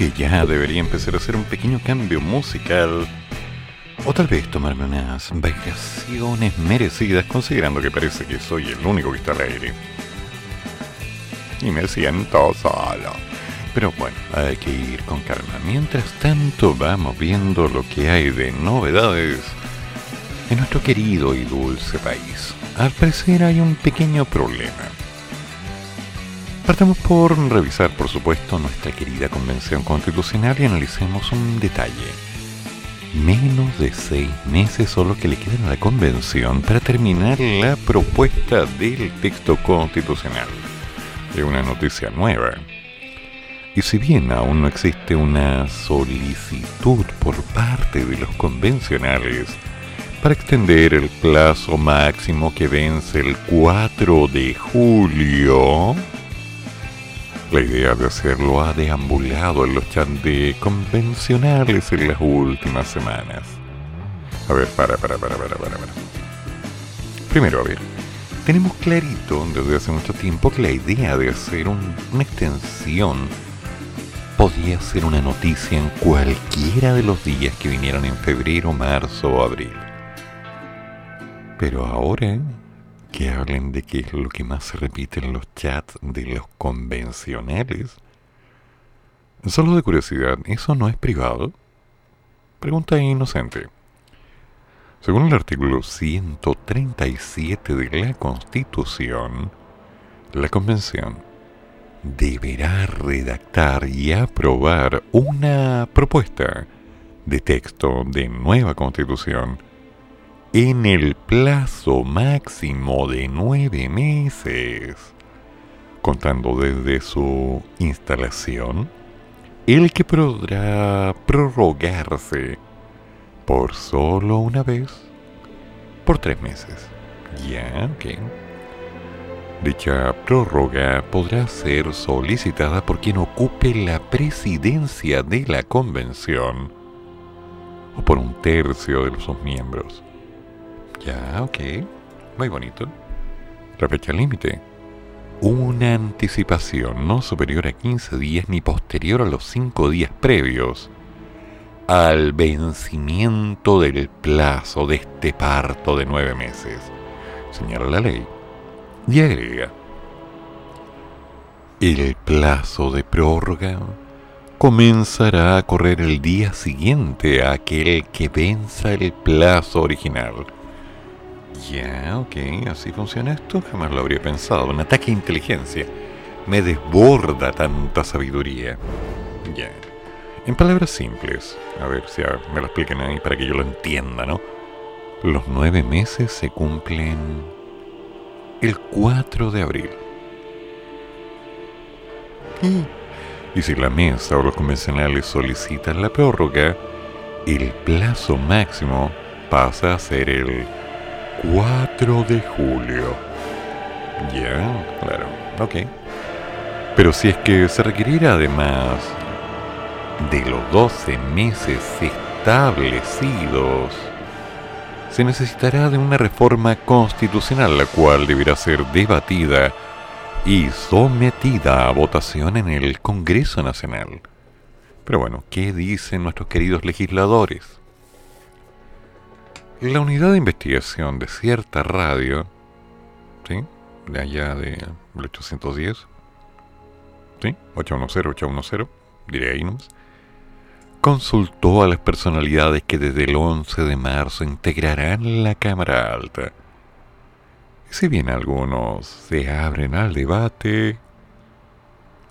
Que ya debería empezar a hacer un pequeño cambio musical. O tal vez tomarme unas vacaciones merecidas, considerando que parece que soy el único que está al aire. Y me siento solo. Pero bueno, hay que ir con calma. Mientras tanto, vamos viendo lo que hay de novedades en nuestro querido y dulce país. Al parecer hay un pequeño problema. Partamos por revisar, por supuesto, nuestra querida Convención Constitucional y analicemos un detalle. Menos de seis meses solo que le quedan a la Convención para terminar la propuesta del texto constitucional. Es una noticia nueva. Y si bien aún no existe una solicitud por parte de los convencionales para extender el plazo máximo que vence el 4 de julio, la idea de hacerlo ha deambulado en los chats de convencionales en las últimas semanas. A ver, para, para, para, para, para, para. Primero, a ver, tenemos clarito desde hace mucho tiempo que la idea de hacer una extensión podía ser una noticia en cualquiera de los días que vinieran en febrero, marzo o abril. Pero ahora que hablen de qué es lo que más se repite en los chats de los convencionales. Solo de curiosidad, ¿eso no es privado? Pregunta inocente. Según el artículo 137 de la Constitución, la Convención deberá redactar y aprobar una propuesta de texto de nueva Constitución en el plazo máximo de nueve meses, contando desde su instalación, el que podrá prorrogarse por solo una vez por tres meses. Ya, ok. Dicha prórroga podrá ser solicitada por quien ocupe la presidencia de la convención o por un tercio de sus miembros ya, ok. Muy bonito. La fecha límite. Una anticipación no superior a 15 días ni posterior a los 5 días previos al vencimiento del plazo de este parto de 9 meses. Señala la ley. Y agrega. El plazo de prórroga comenzará a correr el día siguiente a aquel que venza el plazo original ya, ok, así funciona esto. Jamás lo habría pensado. Un ataque de inteligencia. Me desborda tanta sabiduría. Ya. En palabras simples, a ver si me lo expliquen ahí para que yo lo entienda, ¿no? Los nueve meses se cumplen el 4 de abril. Y si la mesa o los convencionales solicitan la prórroga, el plazo máximo pasa a ser el 4 de julio. Ya, claro, ok. Pero si es que se requiriera además de los 12 meses establecidos, se necesitará de una reforma constitucional la cual deberá ser debatida y sometida a votación en el Congreso Nacional. Pero bueno, ¿qué dicen nuestros queridos legisladores? La unidad de investigación de cierta radio, ¿sí? De allá de 810, ¿sí? 810, 810, diré ahí nomás, consultó a las personalidades que desde el 11 de marzo integrarán la Cámara Alta. Y si bien algunos se abren al debate,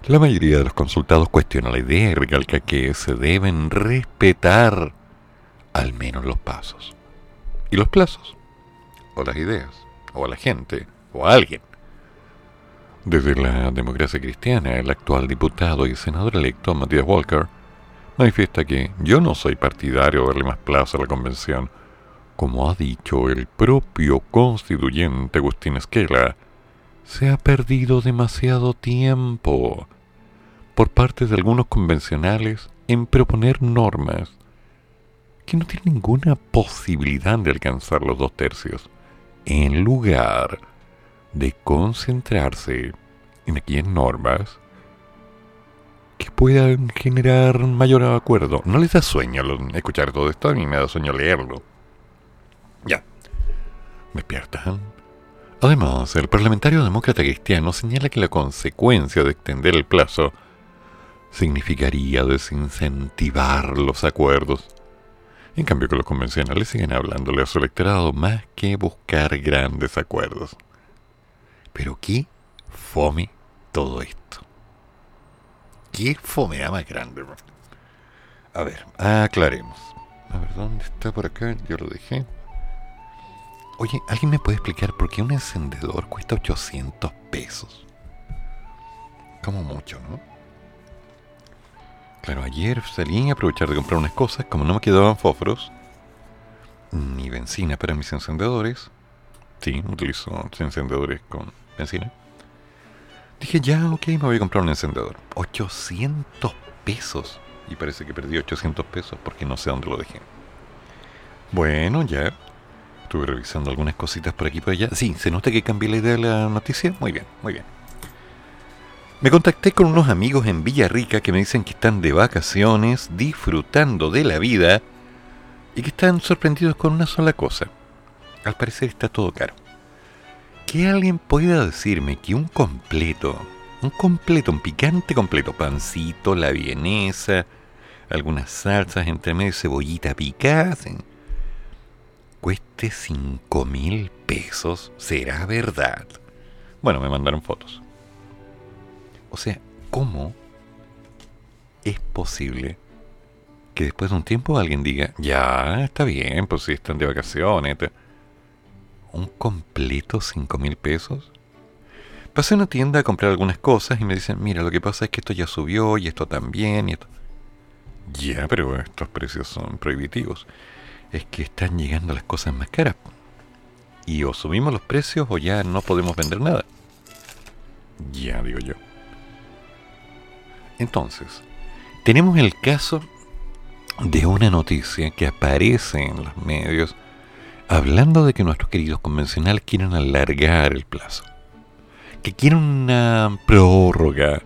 la mayoría de los consultados cuestiona la idea y recalca que se deben respetar al menos los pasos y los plazos, o las ideas, o a la gente, o a alguien. Desde la democracia cristiana, el actual diputado y senador electo Matías Walker manifiesta que yo no soy partidario de darle más plazo a la convención, como ha dicho el propio constituyente Agustín Esquela, se ha perdido demasiado tiempo por parte de algunos convencionales en proponer normas que no tienen ninguna posibilidad de alcanzar los dos tercios, en lugar de concentrarse en aquellas normas que puedan generar mayor acuerdo. No les da sueño escuchar todo esto, a mí me da sueño leerlo. Ya. Despiertan. Además, el parlamentario demócrata cristiano señala que la consecuencia de extender el plazo significaría desincentivar los acuerdos. En cambio que los convencionales siguen hablándole a su electorado más que buscar grandes acuerdos. Pero qué fome todo esto. Qué fomea más grande. A ver, aclaremos. A ver, ¿dónde está por acá? Yo lo dejé. Oye, ¿alguien me puede explicar por qué un encendedor cuesta 800 pesos? Como mucho, ¿no? Claro, ayer salí a aprovechar de comprar unas cosas, como no me quedaban fósforos, ni benzina para mis encendedores. Sí, utilizo encendedores con benzina. Dije, ya, ok, me voy a comprar un encendedor. 800 pesos. Y parece que perdí 800 pesos porque no sé dónde lo dejé. Bueno, ya. Estuve revisando algunas cositas por aquí y por allá. Sí, ¿se nota que cambié la idea de la noticia? Muy bien, muy bien. Me contacté con unos amigos en Villarrica que me dicen que están de vacaciones, disfrutando de la vida y que están sorprendidos con una sola cosa. Al parecer está todo caro que alguien pueda decirme que un completo, un completo, un picante completo, pancito, la vienesa, algunas salsas entre medio, cebollita picada, cueste 5 mil pesos, ¿será verdad? Bueno, me mandaron fotos. O sea, ¿cómo es posible que después de un tiempo alguien diga, ya, está bien, pues si están de vacaciones, un completo 5 mil pesos. Pasé a una tienda a comprar algunas cosas y me dicen, mira, lo que pasa es que esto ya subió y esto también y esto. Ya, pero estos precios son prohibitivos. Es que están llegando las cosas más caras. Y o subimos los precios o ya no podemos vender nada. Ya, digo yo. Entonces, tenemos el caso de una noticia que aparece en los medios hablando de que nuestros queridos convencionales quieren alargar el plazo, que quieren una prórroga,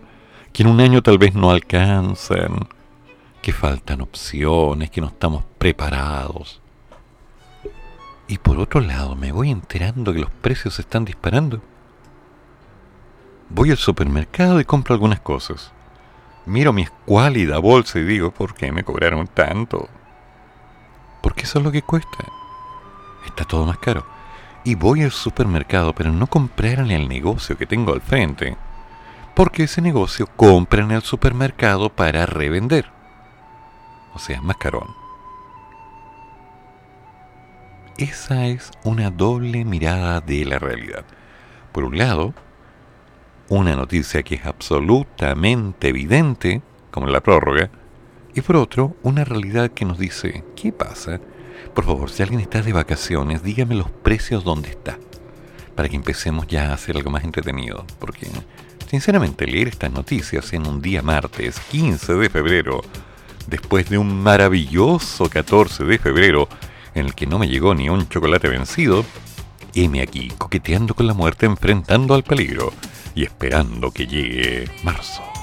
que en un año tal vez no alcanzan, que faltan opciones, que no estamos preparados. Y por otro lado, me voy enterando que los precios se están disparando. Voy al supermercado y compro algunas cosas. Miro mi escuálida bolsa y digo, ¿por qué me cobraron tanto? Porque eso es lo que cuesta está todo más caro. Y voy al supermercado, pero no comprar en el negocio que tengo al frente, porque ese negocio compra en el supermercado para revender. O sea, más carón. Esa es una doble mirada de la realidad. Por un lado, una noticia que es absolutamente evidente, como la prórroga, y por otro, una realidad que nos dice, ¿qué pasa por favor, si alguien está de vacaciones, dígame los precios donde está. Para que empecemos ya a hacer algo más entretenido. Porque, sinceramente, leer estas noticias en un día martes 15 de febrero, después de un maravilloso 14 de febrero, en el que no me llegó ni un chocolate vencido, heme aquí, coqueteando con la muerte, enfrentando al peligro y esperando que llegue marzo.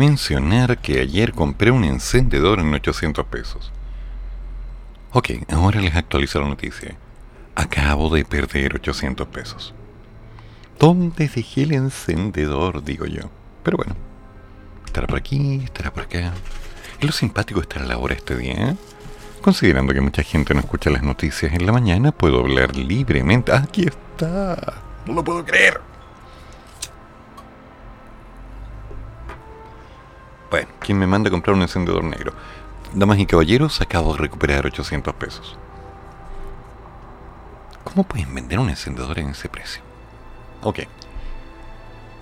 Mencionar que ayer compré un encendedor en 800 pesos. Ok, ahora les actualizo la noticia. Acabo de perder 800 pesos. ¿Dónde dejé el encendedor? Digo yo. Pero bueno, estará por aquí, estará por acá. Es lo simpático estar a la hora este día, ¿eh? Considerando que mucha gente no escucha las noticias en la mañana, puedo hablar libremente. Aquí está. No lo puedo creer. Bueno, ¿quién me manda a comprar un encendedor negro? Damas y caballeros, acabo de recuperar 800 pesos. ¿Cómo pueden vender un encendedor en ese precio? Ok.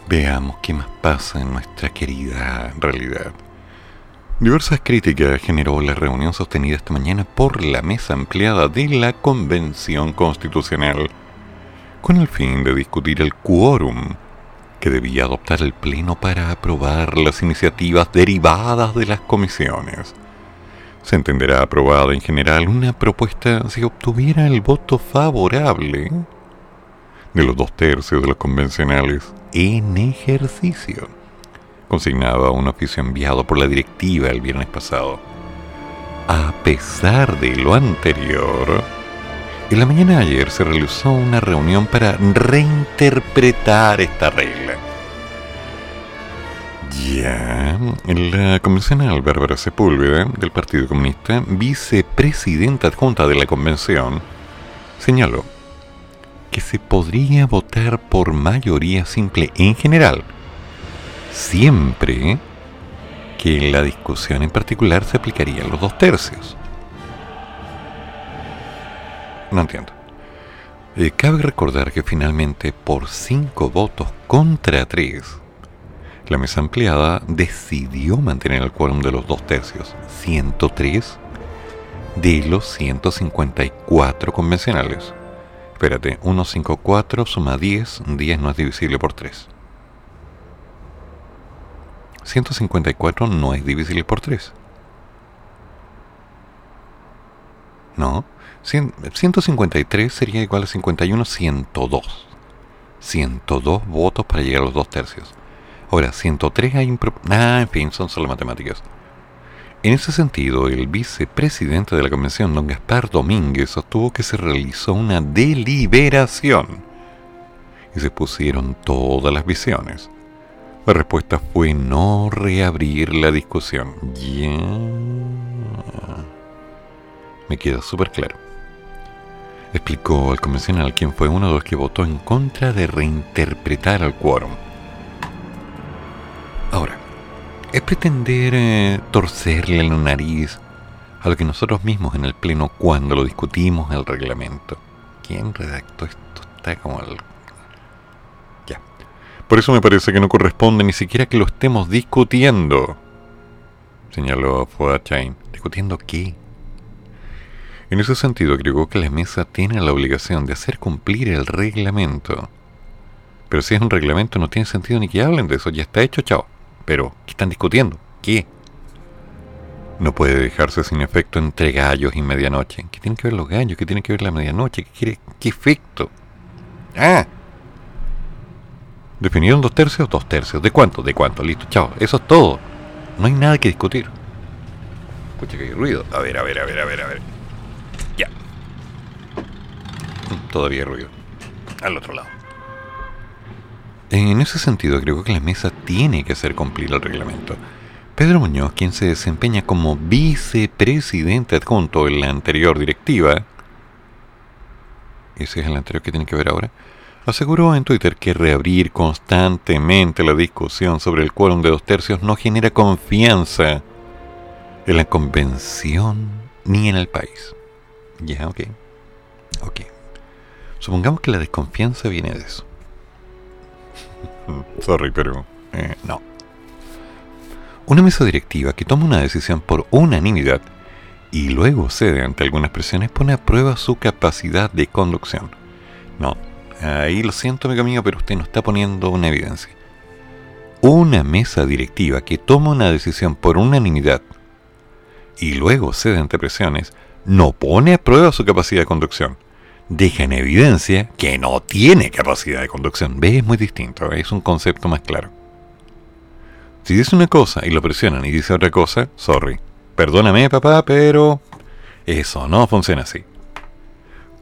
Veamos qué más pasa en nuestra querida realidad. Diversas críticas generó la reunión sostenida esta mañana por la mesa ampliada de la Convención Constitucional con el fin de discutir el quórum que debía adoptar el Pleno para aprobar las iniciativas derivadas de las comisiones. Se entenderá aprobada en general una propuesta si obtuviera el voto favorable de los dos tercios de los convencionales en ejercicio consignaba un oficio enviado por la directiva el viernes pasado. A pesar de lo anterior, en la mañana de ayer se realizó una reunión para reinterpretar esta regla. Ya, la convencional Bárbara Sepúlveda, del Partido Comunista, vicepresidenta adjunta de la convención, señaló que se podría votar por mayoría simple en general, siempre que la discusión en particular se aplicaría a los dos tercios. No entiendo. Cabe recordar que finalmente por cinco votos contra tres, la mesa ampliada decidió mantener el quórum de los dos tercios, 103 de los 154 convencionales. Espérate, 154 suma 10, 10 no es divisible por 3. 154 no es divisible por 3. No. 153 sería igual a 51, 102. 102 votos para llegar a los dos tercios. Ahora, 103 hay... Ah, en fin, son solo matemáticas. En ese sentido, el vicepresidente de la convención, don Gaspar Domínguez, sostuvo que se realizó una deliberación y se pusieron todas las visiones. La respuesta fue no reabrir la discusión. Ya. Me queda súper claro. Explicó al convencional quien fue uno de los que votó en contra de reinterpretar el quórum. Ahora, es pretender eh, torcerle la nariz a lo que nosotros mismos en el Pleno cuando lo discutimos el reglamento. ¿Quién redactó esto? Está como el por eso me parece que no corresponde ni siquiera que lo estemos discutiendo, señaló Fuad ¿Discutiendo qué? En ese sentido, agregó que la mesa tiene la obligación de hacer cumplir el reglamento. Pero si es un reglamento no tiene sentido ni que hablen de eso, ya está hecho, chao. Pero, ¿qué están discutiendo? ¿Qué? No puede dejarse sin efecto entre gallos y medianoche. ¿Qué tienen que ver los gallos? ¿Qué tiene que ver la medianoche? ¿Qué quiere? ¿Qué efecto? Ah, ¿Definieron dos tercios? Dos tercios. ¿De cuánto? ¿De cuánto? Listo, chao. Eso es todo. No hay nada que discutir. Escucha que hay ruido. A ver, a ver, a ver, a ver, a ver. Todavía ruido. Al otro lado. En ese sentido, creo que la mesa tiene que hacer cumplir el reglamento. Pedro Muñoz, quien se desempeña como vicepresidente adjunto en la anterior directiva, ese es el anterior que tiene que ver ahora, aseguró en Twitter que reabrir constantemente la discusión sobre el quórum de dos tercios no genera confianza en la convención ni en el país. Ya, ok. Ok. Supongamos que la desconfianza viene de eso. Sorry, pero eh, no. Una mesa directiva que toma una decisión por unanimidad y luego cede ante algunas presiones pone a prueba su capacidad de conducción. No, Ahí lo siento, amigo mío, pero usted no está poniendo una evidencia. Una mesa directiva que toma una decisión por unanimidad y luego cede ante presiones, no pone a prueba su capacidad de conducción. Deja en evidencia que no tiene capacidad de conducción. ¿Ves? Es muy distinto, es un concepto más claro. Si dice una cosa y lo presionan y dice otra cosa, sorry. Perdóname, papá, pero eso no funciona así.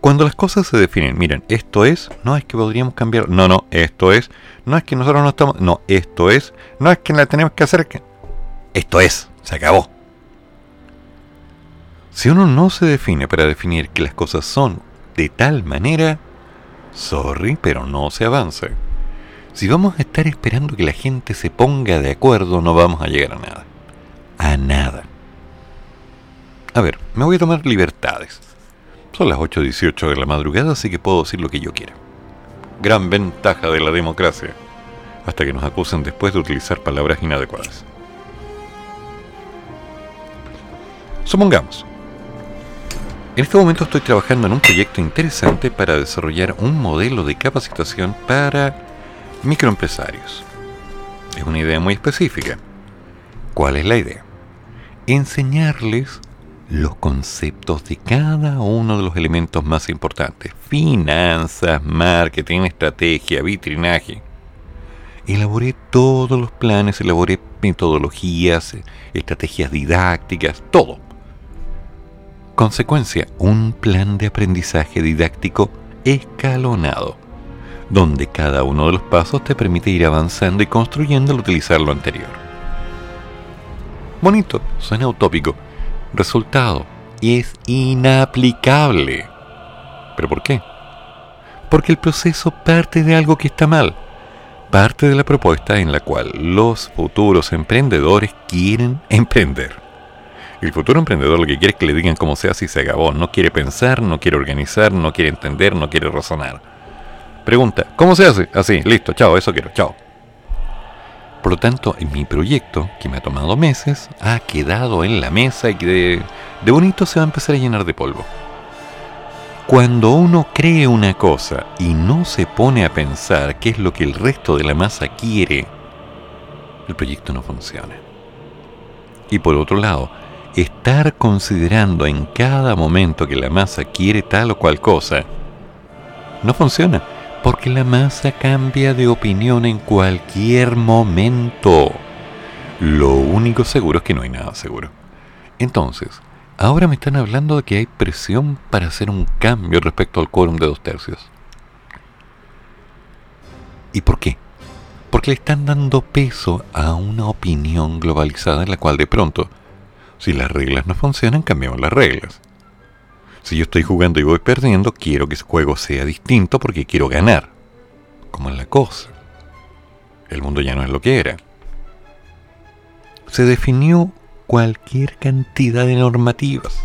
Cuando las cosas se definen, miren, esto es, no es que podríamos cambiar, no, no, esto es, no es que nosotros no estamos, no, esto es, no es que la tenemos que hacer, que, esto es, se acabó. Si uno no se define para definir que las cosas son de tal manera, sorry, pero no se avanza. Si vamos a estar esperando que la gente se ponga de acuerdo, no vamos a llegar a nada. A nada. A ver, me voy a tomar libertades. Son las 8.18 de la madrugada, así que puedo decir lo que yo quiera. Gran ventaja de la democracia. Hasta que nos acusen después de utilizar palabras inadecuadas. Supongamos. En este momento estoy trabajando en un proyecto interesante para desarrollar un modelo de capacitación para microempresarios. Es una idea muy específica. ¿Cuál es la idea? Enseñarles los conceptos de cada uno de los elementos más importantes. Finanzas, marketing, estrategia, vitrinaje. Elaboré todos los planes, elaboré metodologías, estrategias didácticas, todo. Consecuencia, un plan de aprendizaje didáctico escalonado, donde cada uno de los pasos te permite ir avanzando y construyendo al utilizar lo anterior. Bonito, suena utópico, Resultado, es inaplicable. ¿Pero por qué? Porque el proceso parte de algo que está mal. Parte de la propuesta en la cual los futuros emprendedores quieren emprender. El futuro emprendedor lo que quiere es que le digan cómo se hace y se acabó. No quiere pensar, no quiere organizar, no quiere entender, no quiere razonar. Pregunta, ¿cómo se hace? Así, listo, chao, eso quiero, chao. Por lo tanto, mi proyecto, que me ha tomado meses, ha quedado en la mesa y de, de bonito se va a empezar a llenar de polvo. Cuando uno cree una cosa y no se pone a pensar qué es lo que el resto de la masa quiere, el proyecto no funciona. Y por otro lado, estar considerando en cada momento que la masa quiere tal o cual cosa, no funciona porque la masa cambia de opinión en cualquier momento. Lo único seguro es que no hay nada seguro. Entonces, ahora me están hablando de que hay presión para hacer un cambio respecto al quórum de dos tercios. ¿Y por qué? Porque le están dando peso a una opinión globalizada en la cual de pronto, si las reglas no funcionan, cambiamos las reglas. Si yo estoy jugando y voy perdiendo, quiero que ese juego sea distinto porque quiero ganar. ¿Cómo es la cosa? El mundo ya no es lo que era. Se definió cualquier cantidad de normativas.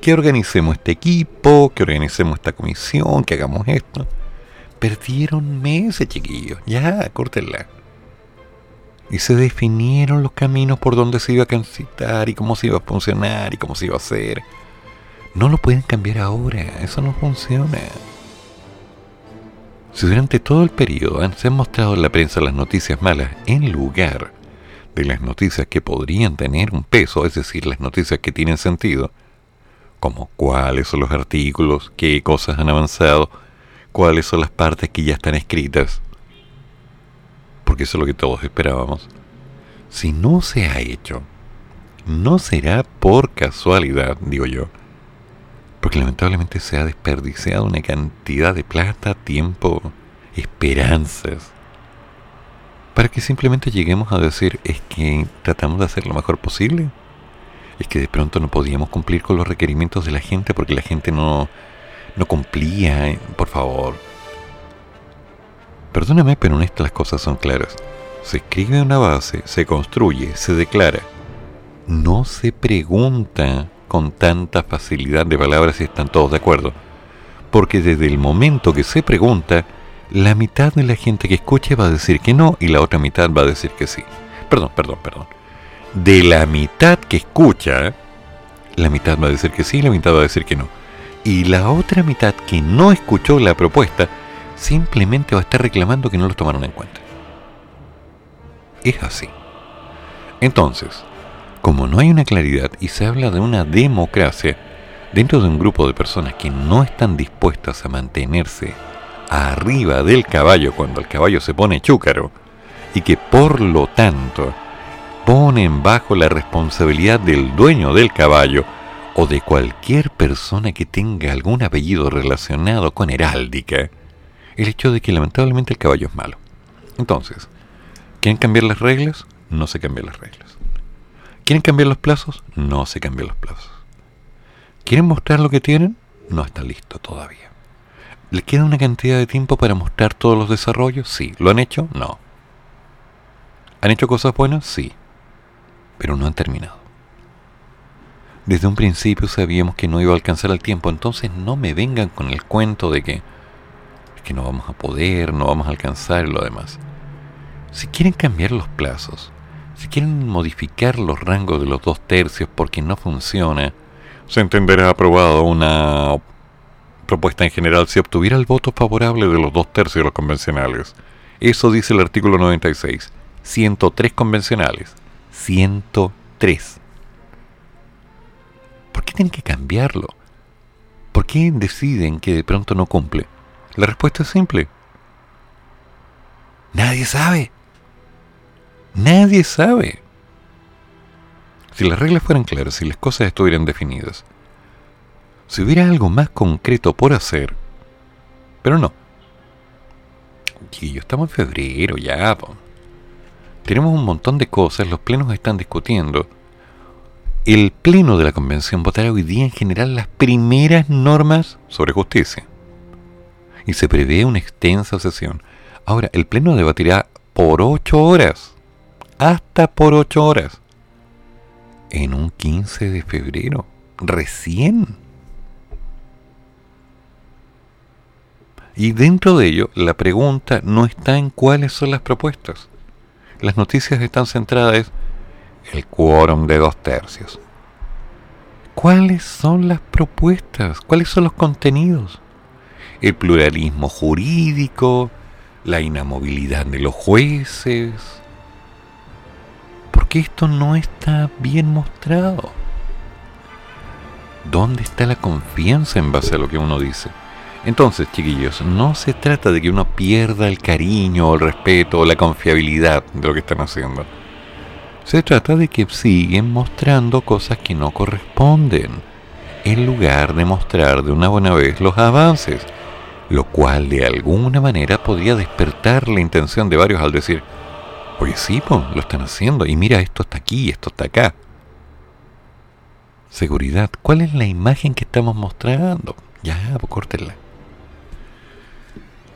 Que organicemos este equipo, que organicemos esta comisión, que hagamos esto. Perdieron meses, chiquillos. Ya, córtenla. Y se definieron los caminos por donde se iba a transitar y cómo se iba a funcionar y cómo se iba a hacer. No lo pueden cambiar ahora, eso no funciona. Si durante todo el periodo se han mostrado en la prensa las noticias malas en lugar de las noticias que podrían tener un peso, es decir, las noticias que tienen sentido, como cuáles son los artículos, qué cosas han avanzado, cuáles son las partes que ya están escritas, porque eso es lo que todos esperábamos. Si no se ha hecho, no será por casualidad, digo yo, porque lamentablemente se ha desperdiciado una cantidad de plata, tiempo, esperanzas, para que simplemente lleguemos a decir es que tratamos de hacer lo mejor posible. Es que de pronto no podíamos cumplir con los requerimientos de la gente porque la gente no, no cumplía. Por favor. Perdóname, pero en esto las cosas son claras. Se escribe una base, se construye, se declara. No se pregunta con tanta facilidad de palabras y están todos de acuerdo. Porque desde el momento que se pregunta, la mitad de la gente que escuche va a decir que no y la otra mitad va a decir que sí. Perdón, perdón, perdón. De la mitad que escucha, la mitad va a decir que sí y la mitad va a decir que no. Y la otra mitad que no escuchó la propuesta, simplemente va a estar reclamando que no lo tomaron en cuenta. Es así. Entonces, como no hay una claridad y se habla de una democracia dentro de un grupo de personas que no están dispuestas a mantenerse arriba del caballo cuando el caballo se pone chúcaro y que por lo tanto ponen bajo la responsabilidad del dueño del caballo o de cualquier persona que tenga algún apellido relacionado con heráldica el hecho de que lamentablemente el caballo es malo. Entonces, ¿quieren cambiar las reglas? No se cambian las reglas. ¿Quieren cambiar los plazos? No se cambian los plazos. ¿Quieren mostrar lo que tienen? No está listo todavía. ¿Les queda una cantidad de tiempo para mostrar todos los desarrollos? Sí. ¿Lo han hecho? No. ¿Han hecho cosas buenas? Sí pero no han terminado. Desde un principio sabíamos que no iba a alcanzar el tiempo, entonces no me vengan con el cuento de que, que no vamos a poder, no vamos a alcanzar y lo demás. Si quieren cambiar los plazos, si quieren modificar los rangos de los dos tercios porque no funciona, se entenderá aprobado una propuesta en general si obtuviera el voto favorable de los dos tercios de los convencionales. Eso dice el artículo 96. 103 convencionales, 103. ¿Por qué tienen que cambiarlo? ¿Por qué deciden que de pronto no cumple? La respuesta es simple. Nadie sabe. Nadie sabe. Si las reglas fueran claras, si las cosas estuvieran definidas, si hubiera algo más concreto por hacer, pero no. yo estamos en febrero ya, tenemos un montón de cosas, los plenos están discutiendo. El pleno de la convención votará hoy día en general las primeras normas sobre justicia. Y se prevé una extensa sesión. Ahora, el pleno debatirá por ocho horas. Hasta por ocho horas. En un 15 de febrero. Recién. Y dentro de ello, la pregunta no está en cuáles son las propuestas las noticias están centradas en el quórum de dos tercios. ¿Cuáles son las propuestas? ¿Cuáles son los contenidos? El pluralismo jurídico, la inamovilidad de los jueces. ¿Por qué esto no está bien mostrado? ¿Dónde está la confianza en base a lo que uno dice? Entonces, chiquillos, no se trata de que uno pierda el cariño, el respeto o la confiabilidad de lo que están haciendo. Se trata de que siguen mostrando cosas que no corresponden, en lugar de mostrar de una buena vez los avances, lo cual de alguna manera podría despertar la intención de varios al decir, oye sí, lo están haciendo, y mira, esto está aquí, esto está acá. Seguridad, ¿cuál es la imagen que estamos mostrando? Ya, pues córtenla.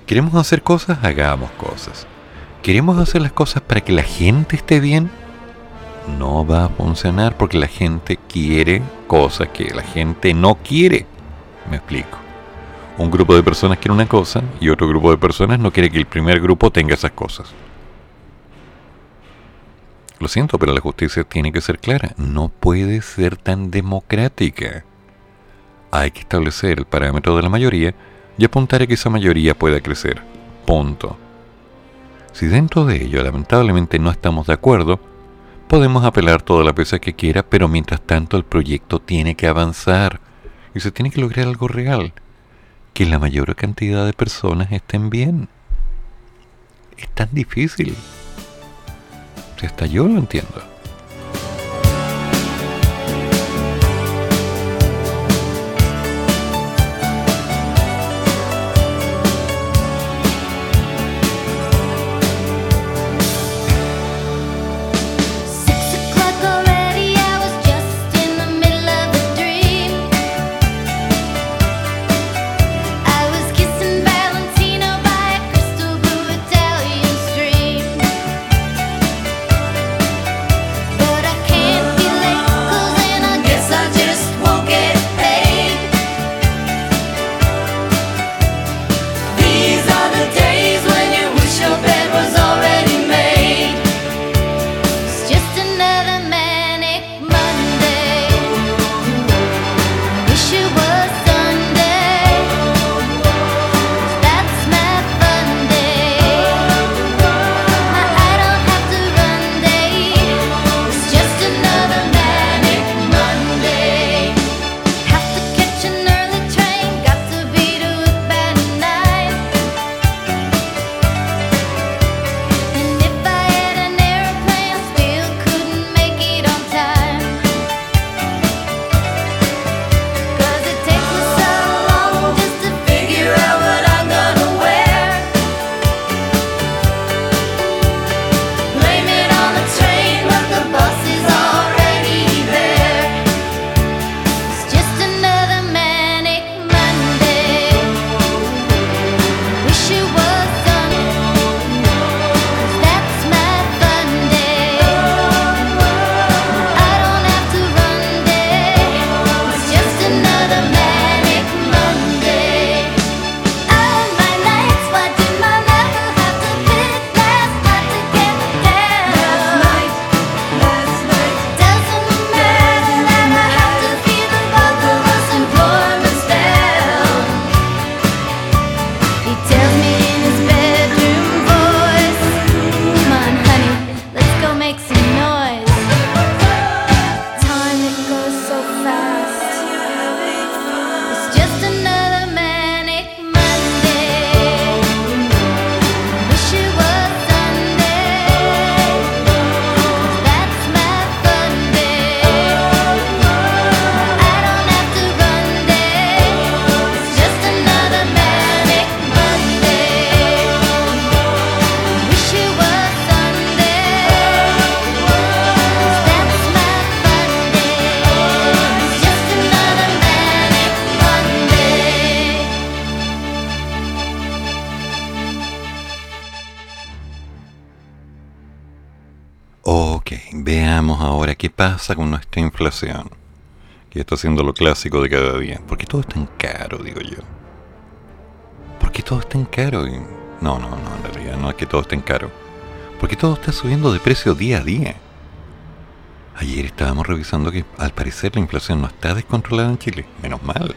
¿Queremos hacer cosas? Hagamos cosas. ¿Queremos hacer las cosas para que la gente esté bien? No va a funcionar porque la gente quiere cosas que la gente no quiere. Me explico. Un grupo de personas quiere una cosa y otro grupo de personas no quiere que el primer grupo tenga esas cosas. Lo siento, pero la justicia tiene que ser clara. No puede ser tan democrática. Hay que establecer el parámetro de la mayoría y apuntar a que esa mayoría pueda crecer. Punto. Si dentro de ello lamentablemente no estamos de acuerdo, podemos apelar toda la pieza que quiera, pero mientras tanto el proyecto tiene que avanzar y se tiene que lograr algo real, que la mayor cantidad de personas estén bien. Es tan difícil. Si hasta yo lo entiendo. Pasa con nuestra inflación, que está siendo lo clásico de cada día. ¿Por qué todo es tan caro, digo yo? ¿Por qué todo es tan caro? No, no, no, en realidad no es que todo esté caro. Porque todo está subiendo de precio día a día. Ayer estábamos revisando que al parecer la inflación no está descontrolada en Chile. Menos mal.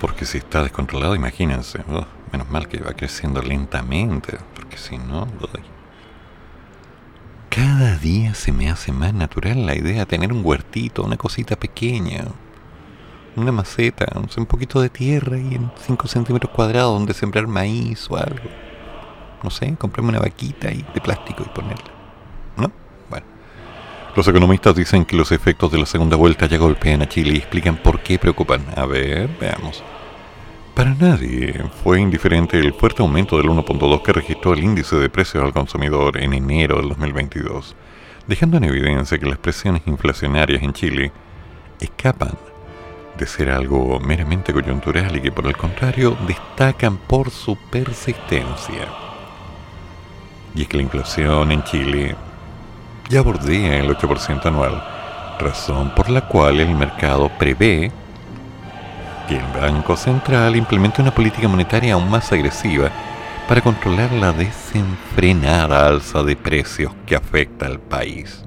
Porque si está descontrolado, imagínense. Oh, menos mal que va creciendo lentamente. Porque si no... Cada se me hace más natural la idea de tener un huertito, una cosita pequeña. Una maceta, un poquito de tierra y en 5 centímetros cuadrados donde sembrar maíz o algo. No sé, comprarme una vaquita y de plástico y ponerla. ¿No? Bueno. Los economistas dicen que los efectos de la segunda vuelta ya golpean a Chile y explican por qué preocupan. A ver, veamos. Para nadie fue indiferente el fuerte aumento del 1.2 que registró el índice de precios al consumidor en enero del 2022, dejando en evidencia que las presiones inflacionarias en Chile escapan de ser algo meramente coyuntural y que por el contrario destacan por su persistencia. Y es que la inflación en Chile ya bordea el 8% anual, razón por la cual el mercado prevé que el Banco Central implemente una política monetaria aún más agresiva para controlar la desenfrenada alza de precios que afecta al país.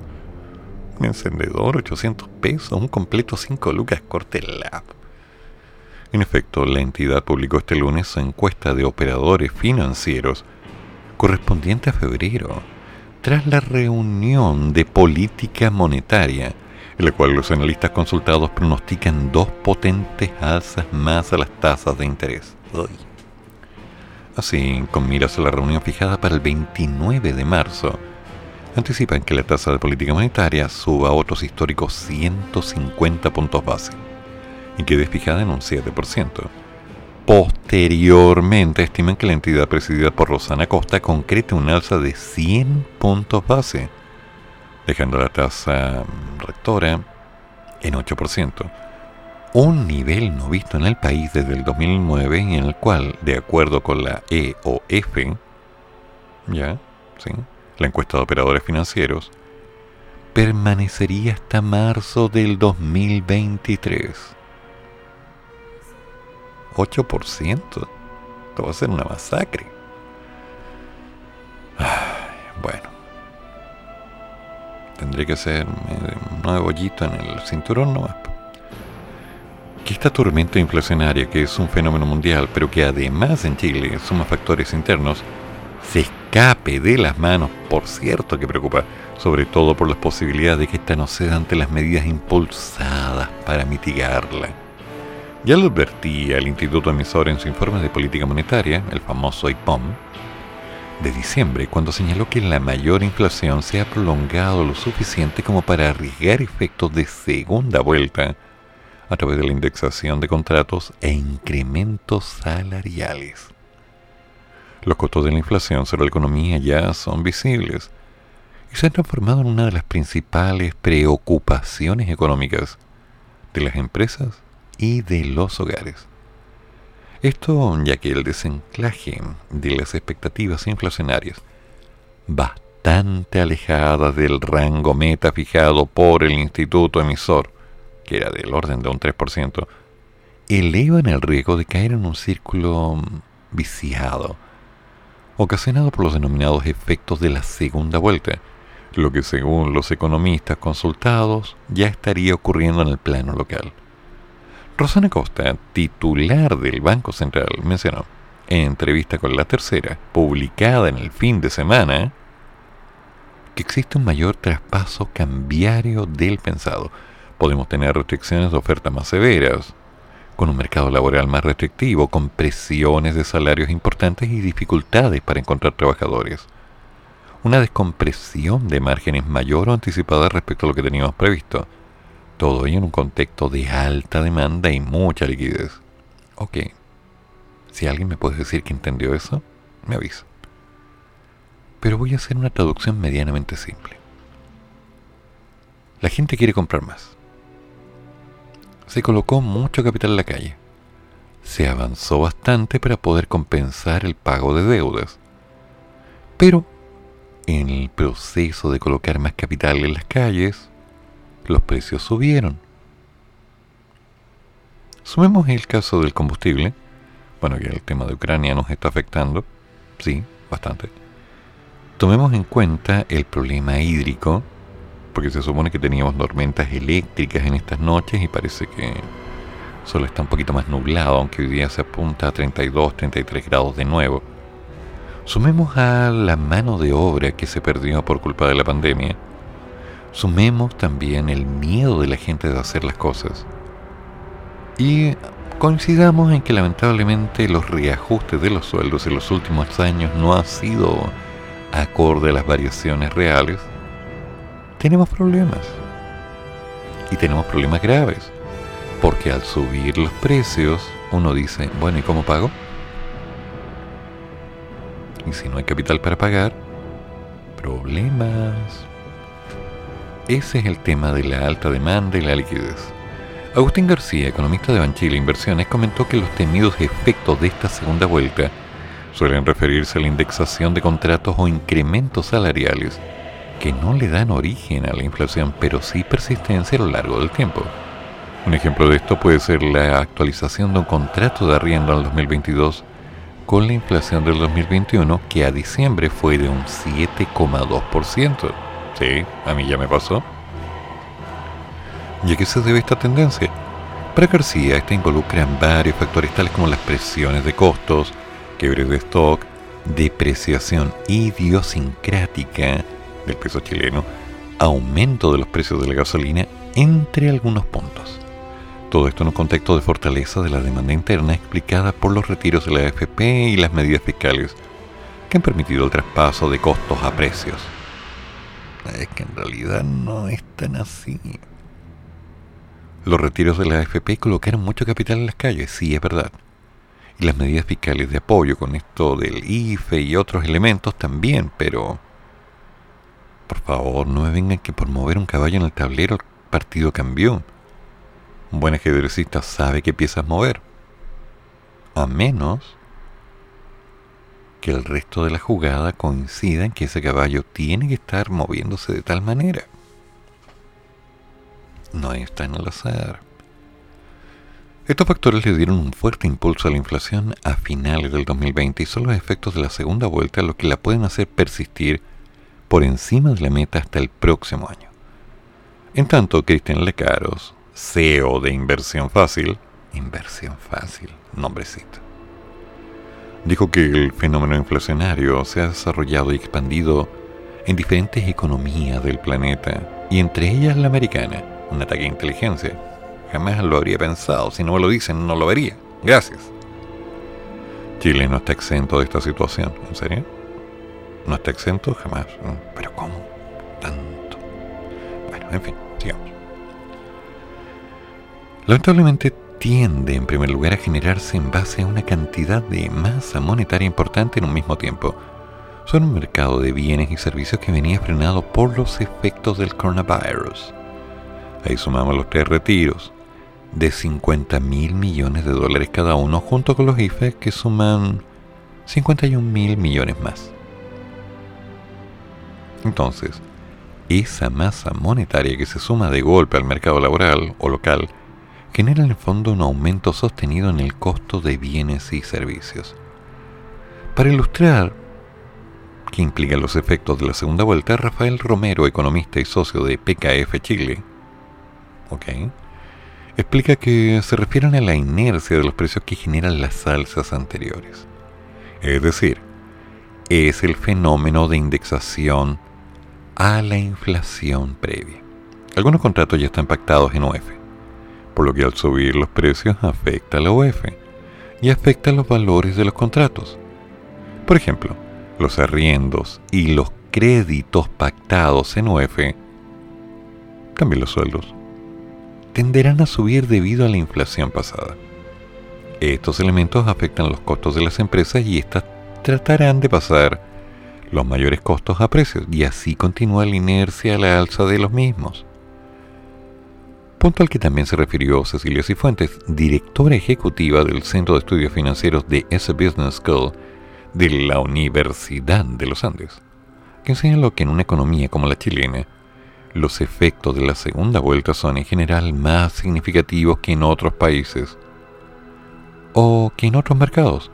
Un encendedor, 800 pesos, un completo 5 lucas, corte lab. En efecto, la entidad publicó este lunes su encuesta de operadores financieros correspondiente a febrero, tras la reunión de política monetaria en la cual los analistas consultados pronostican dos potentes alzas más a las tasas de interés. Así, con miras a la reunión fijada para el 29 de marzo, anticipan que la tasa de política monetaria suba a otros históricos 150 puntos base y quede fijada en un 7%. Posteriormente, estiman que la entidad presidida por Rosana Costa concrete un alza de 100 puntos base dejando la tasa rectora en 8%, un nivel no visto en el país desde el 2009 en el cual, de acuerdo con la EOF, ya, ¿sí? la encuesta de operadores financieros, permanecería hasta marzo del 2023. 8%. Esto va a ser una masacre. bueno. Tendría que ser un nuevo bollito en el cinturón nomás. Que esta tormenta inflacionaria, que es un fenómeno mundial, pero que además en Chile suma factores internos, se escape de las manos, por cierto que preocupa, sobre todo por las posibilidades de que esta no ceda ante las medidas impulsadas para mitigarla. Ya lo advertía el Instituto Emisor en su informe de política monetaria, el famoso IPOM, de diciembre, cuando señaló que la mayor inflación se ha prolongado lo suficiente como para arriesgar efectos de segunda vuelta a través de la indexación de contratos e incrementos salariales. Los costos de la inflación sobre la economía ya son visibles y se han transformado en una de las principales preocupaciones económicas de las empresas y de los hogares. Esto ya que el desenclaje de las expectativas inflacionarias, bastante alejadas del rango meta fijado por el instituto emisor, que era del orden de un 3%, elevan el riesgo de caer en un círculo viciado, ocasionado por los denominados efectos de la segunda vuelta, lo que según los economistas consultados ya estaría ocurriendo en el plano local. Rosana Costa, titular del Banco Central, mencionó en entrevista con La Tercera, publicada en el fin de semana, que existe un mayor traspaso cambiario del pensado. Podemos tener restricciones de oferta más severas, con un mercado laboral más restrictivo, con presiones de salarios importantes y dificultades para encontrar trabajadores. Una descompresión de márgenes mayor o anticipada respecto a lo que teníamos previsto todo ello en un contexto de alta demanda y mucha liquidez. Ok. Si alguien me puede decir que entendió eso, me avisa. Pero voy a hacer una traducción medianamente simple. La gente quiere comprar más. Se colocó mucho capital en la calle. Se avanzó bastante para poder compensar el pago de deudas. Pero en el proceso de colocar más capital en las calles, los precios subieron. Sumemos el caso del combustible, bueno, que el tema de Ucrania nos está afectando, sí, bastante. Tomemos en cuenta el problema hídrico, porque se supone que teníamos tormentas eléctricas en estas noches y parece que solo está un poquito más nublado, aunque hoy día se apunta a 32, 33 grados de nuevo. Sumemos a la mano de obra que se perdió por culpa de la pandemia. Sumemos también el miedo de la gente de hacer las cosas. Y coincidamos en que lamentablemente los reajustes de los sueldos en los últimos años no han sido acorde a las variaciones reales. Tenemos problemas. Y tenemos problemas graves. Porque al subir los precios, uno dice, bueno, ¿y cómo pago? Y si no hay capital para pagar, problemas. Ese es el tema de la alta demanda y la liquidez. Agustín García, economista de Banchile Inversiones, comentó que los temidos efectos de esta segunda vuelta suelen referirse a la indexación de contratos o incrementos salariales que no le dan origen a la inflación, pero sí persistencia a lo largo del tiempo. Un ejemplo de esto puede ser la actualización de un contrato de arriendo en el 2022 con la inflación del 2021 que a diciembre fue de un 7,2%. Sí, a mí ya me pasó. ¿Y a qué se debe esta tendencia? Para García, esta involucra varios factores tales como las presiones de costos, quiebres de stock, depreciación idiosincrática del peso chileno, aumento de los precios de la gasolina, entre algunos puntos. Todo esto en un contexto de fortaleza de la demanda interna explicada por los retiros de la AFP y las medidas fiscales que han permitido el traspaso de costos a precios. Es que en realidad no es tan así. Los retiros de la AFP colocaron mucho capital en las calles, sí, es verdad. Y las medidas fiscales de apoyo con esto del IFE y otros elementos también, pero... Por favor, no me vengan que por mover un caballo en el tablero el partido cambió. Un buen ajedrecista sabe qué piezas mover. A menos que el resto de la jugada coincida en que ese caballo tiene que estar moviéndose de tal manera. No está en el azar. Estos factores le dieron un fuerte impulso a la inflación a finales del 2020 y son los efectos de la segunda vuelta los que la pueden hacer persistir por encima de la meta hasta el próximo año. En tanto, Cristian Lecaros, CEO de Inversión Fácil, Inversión Fácil, nombrecito, dijo que el fenómeno inflacionario se ha desarrollado y expandido en diferentes economías del planeta, y entre ellas la americana, un ataque de inteligencia. Jamás lo habría pensado, si no me lo dicen no lo vería. Gracias. Chile no está exento de esta situación, ¿en serio? ¿No está exento? Jamás. ¿Pero cómo? Tanto. Bueno, en fin, sigamos. Lamentablemente tiende en primer lugar a generarse en base a una cantidad de masa monetaria importante en un mismo tiempo. Son un mercado de bienes y servicios que venía frenado por los efectos del coronavirus. Ahí sumamos los tres retiros de 50 mil millones de dólares cada uno, junto con los IFE que suman 51 mil millones más. Entonces, esa masa monetaria que se suma de golpe al mercado laboral o local genera en el fondo un aumento sostenido en el costo de bienes y servicios. Para ilustrar qué implican los efectos de la segunda vuelta, Rafael Romero, economista y socio de PKF Chile, explica que se refieren a la inercia de los precios que generan las salsas anteriores. Es decir, es el fenómeno de indexación a la inflación previa. Algunos contratos ya están pactados en OF por lo que al subir los precios afecta a la UF y afecta los valores de los contratos. Por ejemplo, los arriendos y los créditos pactados en UF, también los sueldos, tenderán a subir debido a la inflación pasada. Estos elementos afectan los costos de las empresas y éstas tratarán de pasar los mayores costos a precios y así continúa la inercia a la alza de los mismos. Punto al que también se refirió Cecilia Cifuentes, directora ejecutiva del Centro de Estudios Financieros de S Business School de la Universidad de los Andes, que señaló que en una economía como la chilena, los efectos de la segunda vuelta son en general más significativos que en otros países o que en otros mercados,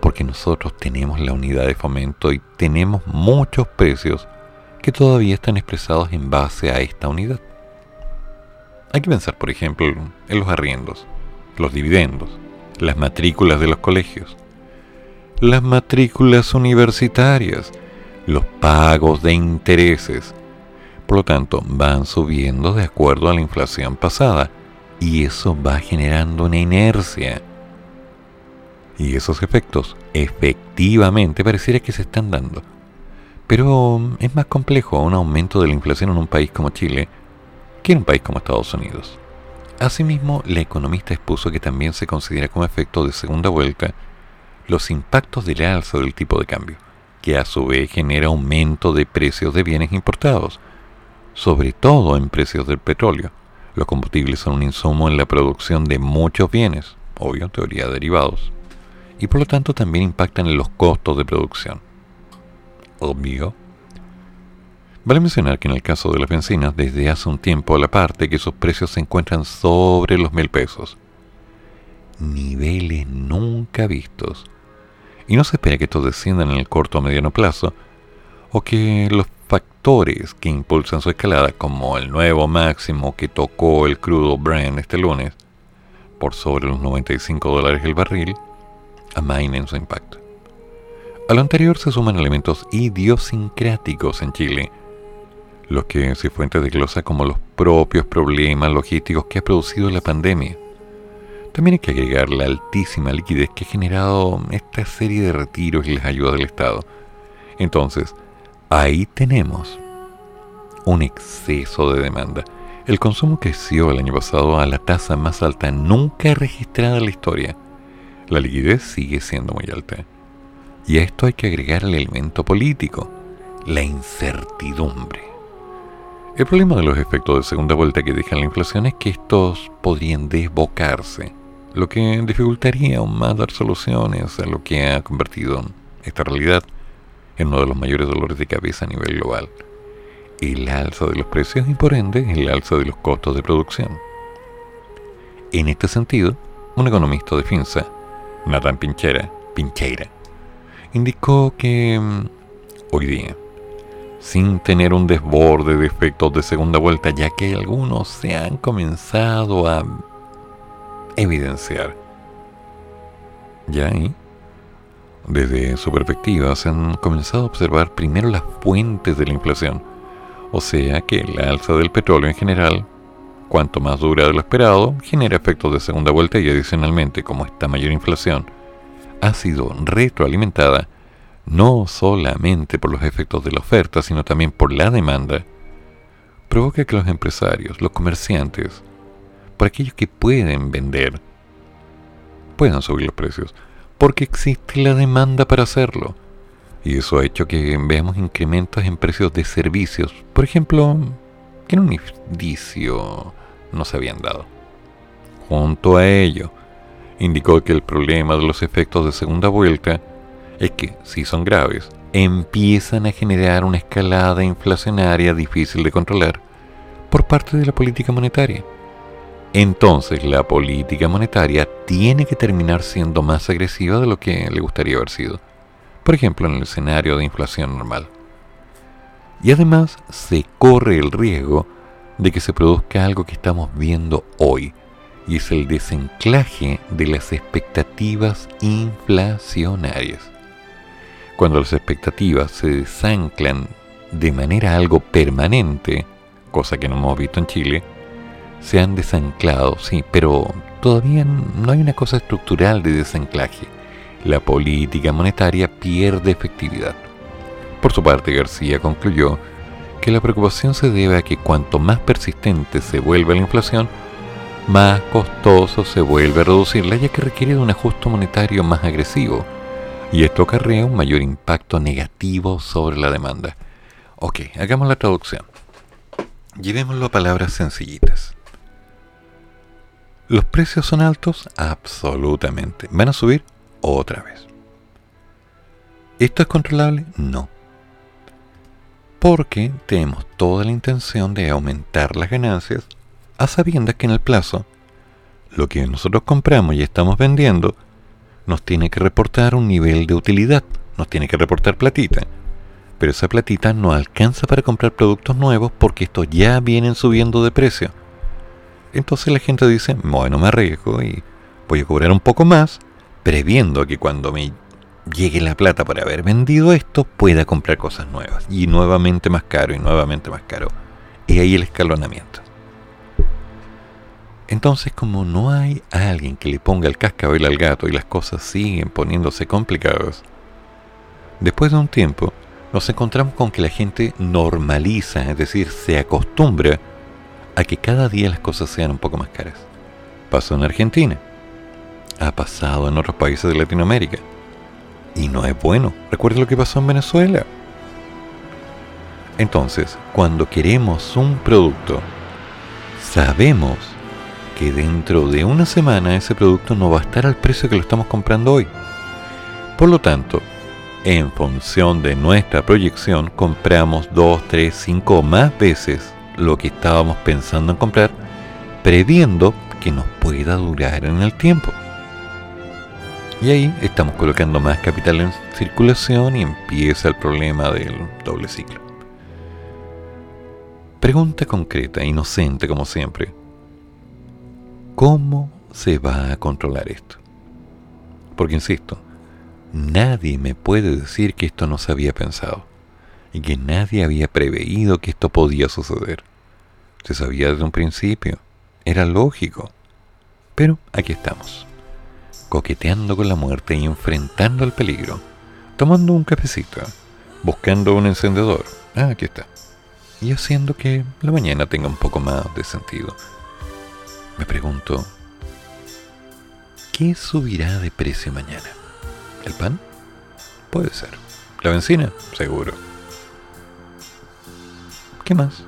porque nosotros tenemos la unidad de fomento y tenemos muchos precios que todavía están expresados en base a esta unidad. Hay que pensar, por ejemplo, en los arriendos, los dividendos, las matrículas de los colegios, las matrículas universitarias, los pagos de intereses. Por lo tanto, van subiendo de acuerdo a la inflación pasada y eso va generando una inercia. Y esos efectos efectivamente pareciera que se están dando. Pero es más complejo un aumento de la inflación en un país como Chile que en un país como Estados Unidos. Asimismo, la economista expuso que también se considera como efecto de segunda vuelta los impactos de la alza del tipo de cambio, que a su vez genera aumento de precios de bienes importados, sobre todo en precios del petróleo. Los combustibles son un insumo en la producción de muchos bienes, obvio, teoría de derivados, y por lo tanto también impactan en los costos de producción. Obvio. Vale mencionar que en el caso de las bencinas, desde hace un tiempo a la parte que sus precios se encuentran sobre los mil pesos. Niveles nunca vistos. Y no se espera que estos desciendan en el corto o mediano plazo, o que los factores que impulsan su escalada, como el nuevo máximo que tocó el crudo Brent este lunes, por sobre los 95 dólares el barril, amainen su impacto. A lo anterior se suman elementos idiosincráticos en Chile, los que Cifuentes desglosa como los propios problemas logísticos que ha producido la pandemia. También hay que agregar la altísima liquidez que ha generado esta serie de retiros y las ayudas del Estado. Entonces, ahí tenemos un exceso de demanda. El consumo creció el año pasado a la tasa más alta nunca registrada en la historia. La liquidez sigue siendo muy alta. Y a esto hay que agregar el elemento político, la incertidumbre. El problema de los efectos de segunda vuelta que dejan la inflación es que estos podrían desbocarse, lo que dificultaría aún más dar soluciones a lo que ha convertido esta realidad en uno de los mayores dolores de cabeza a nivel global. El alza de los precios y por ende el alza de los costos de producción. En este sentido, un economista de Finza, Nathan Pinchera, Pincheira, indicó que mm, hoy día sin tener un desborde de efectos de segunda vuelta, ya que algunos se han comenzado a evidenciar. Ya ahí, desde su perspectiva, se han comenzado a observar primero las fuentes de la inflación, o sea que la alza del petróleo en general, cuanto más dura de lo esperado, genera efectos de segunda vuelta y adicionalmente, como esta mayor inflación ha sido retroalimentada, no solamente por los efectos de la oferta, sino también por la demanda, provoca que los empresarios, los comerciantes, por aquellos que pueden vender, puedan subir los precios, porque existe la demanda para hacerlo. Y eso ha hecho que veamos incrementos en precios de servicios, por ejemplo, que un indicio no se habían dado. Junto a ello, indicó que el problema de los efectos de segunda vuelta es que, si son graves, empiezan a generar una escalada inflacionaria difícil de controlar por parte de la política monetaria. Entonces la política monetaria tiene que terminar siendo más agresiva de lo que le gustaría haber sido, por ejemplo en el escenario de inflación normal. Y además se corre el riesgo de que se produzca algo que estamos viendo hoy, y es el desenclaje de las expectativas inflacionarias cuando las expectativas se desanclan de manera algo permanente, cosa que no hemos visto en Chile, se han desanclado, sí, pero todavía no hay una cosa estructural de desanclaje. La política monetaria pierde efectividad. Por su parte, García concluyó que la preocupación se debe a que cuanto más persistente se vuelve la inflación, más costoso se vuelve a reducirla, ya que requiere de un ajuste monetario más agresivo y esto acarrea un mayor impacto negativo sobre la demanda. Ok, hagamos la traducción. Llevémoslo a palabras sencillitas. ¿Los precios son altos? Absolutamente. ¿Van a subir? Otra vez. ¿Esto es controlable? No. Porque tenemos toda la intención de aumentar las ganancias a sabiendas que en el plazo lo que nosotros compramos y estamos vendiendo nos tiene que reportar un nivel de utilidad, nos tiene que reportar platita. Pero esa platita no alcanza para comprar productos nuevos porque estos ya vienen subiendo de precio. Entonces la gente dice, bueno, me arriesgo y voy a cobrar un poco más, previendo que cuando me llegue la plata por haber vendido esto, pueda comprar cosas nuevas. Y nuevamente más caro y nuevamente más caro. Y ahí el escalonamiento. Entonces, como no hay alguien que le ponga el cascabel al gato y las cosas siguen poniéndose complicadas, después de un tiempo nos encontramos con que la gente normaliza, es decir, se acostumbra a que cada día las cosas sean un poco más caras. Pasó en Argentina, ha pasado en otros países de Latinoamérica, y no es bueno. Recuerda lo que pasó en Venezuela. Entonces, cuando queremos un producto, sabemos que dentro de una semana ese producto no va a estar al precio que lo estamos comprando hoy. Por lo tanto, en función de nuestra proyección, compramos 2, 3, 5 o más veces lo que estábamos pensando en comprar, previendo que nos pueda durar en el tiempo. Y ahí estamos colocando más capital en circulación y empieza el problema del doble ciclo. Pregunta concreta, inocente como siempre. ¿Cómo se va a controlar esto? Porque insisto, nadie me puede decir que esto no se había pensado y que nadie había preveído que esto podía suceder. Se sabía desde un principio, era lógico. Pero aquí estamos, coqueteando con la muerte y enfrentando el peligro, tomando un cafecito, buscando un encendedor. Ah, aquí está. Y haciendo que la mañana tenga un poco más de sentido me pregunto, ¿qué subirá de precio mañana? ¿El pan? Puede ser. ¿La benzina? Seguro. ¿Qué más?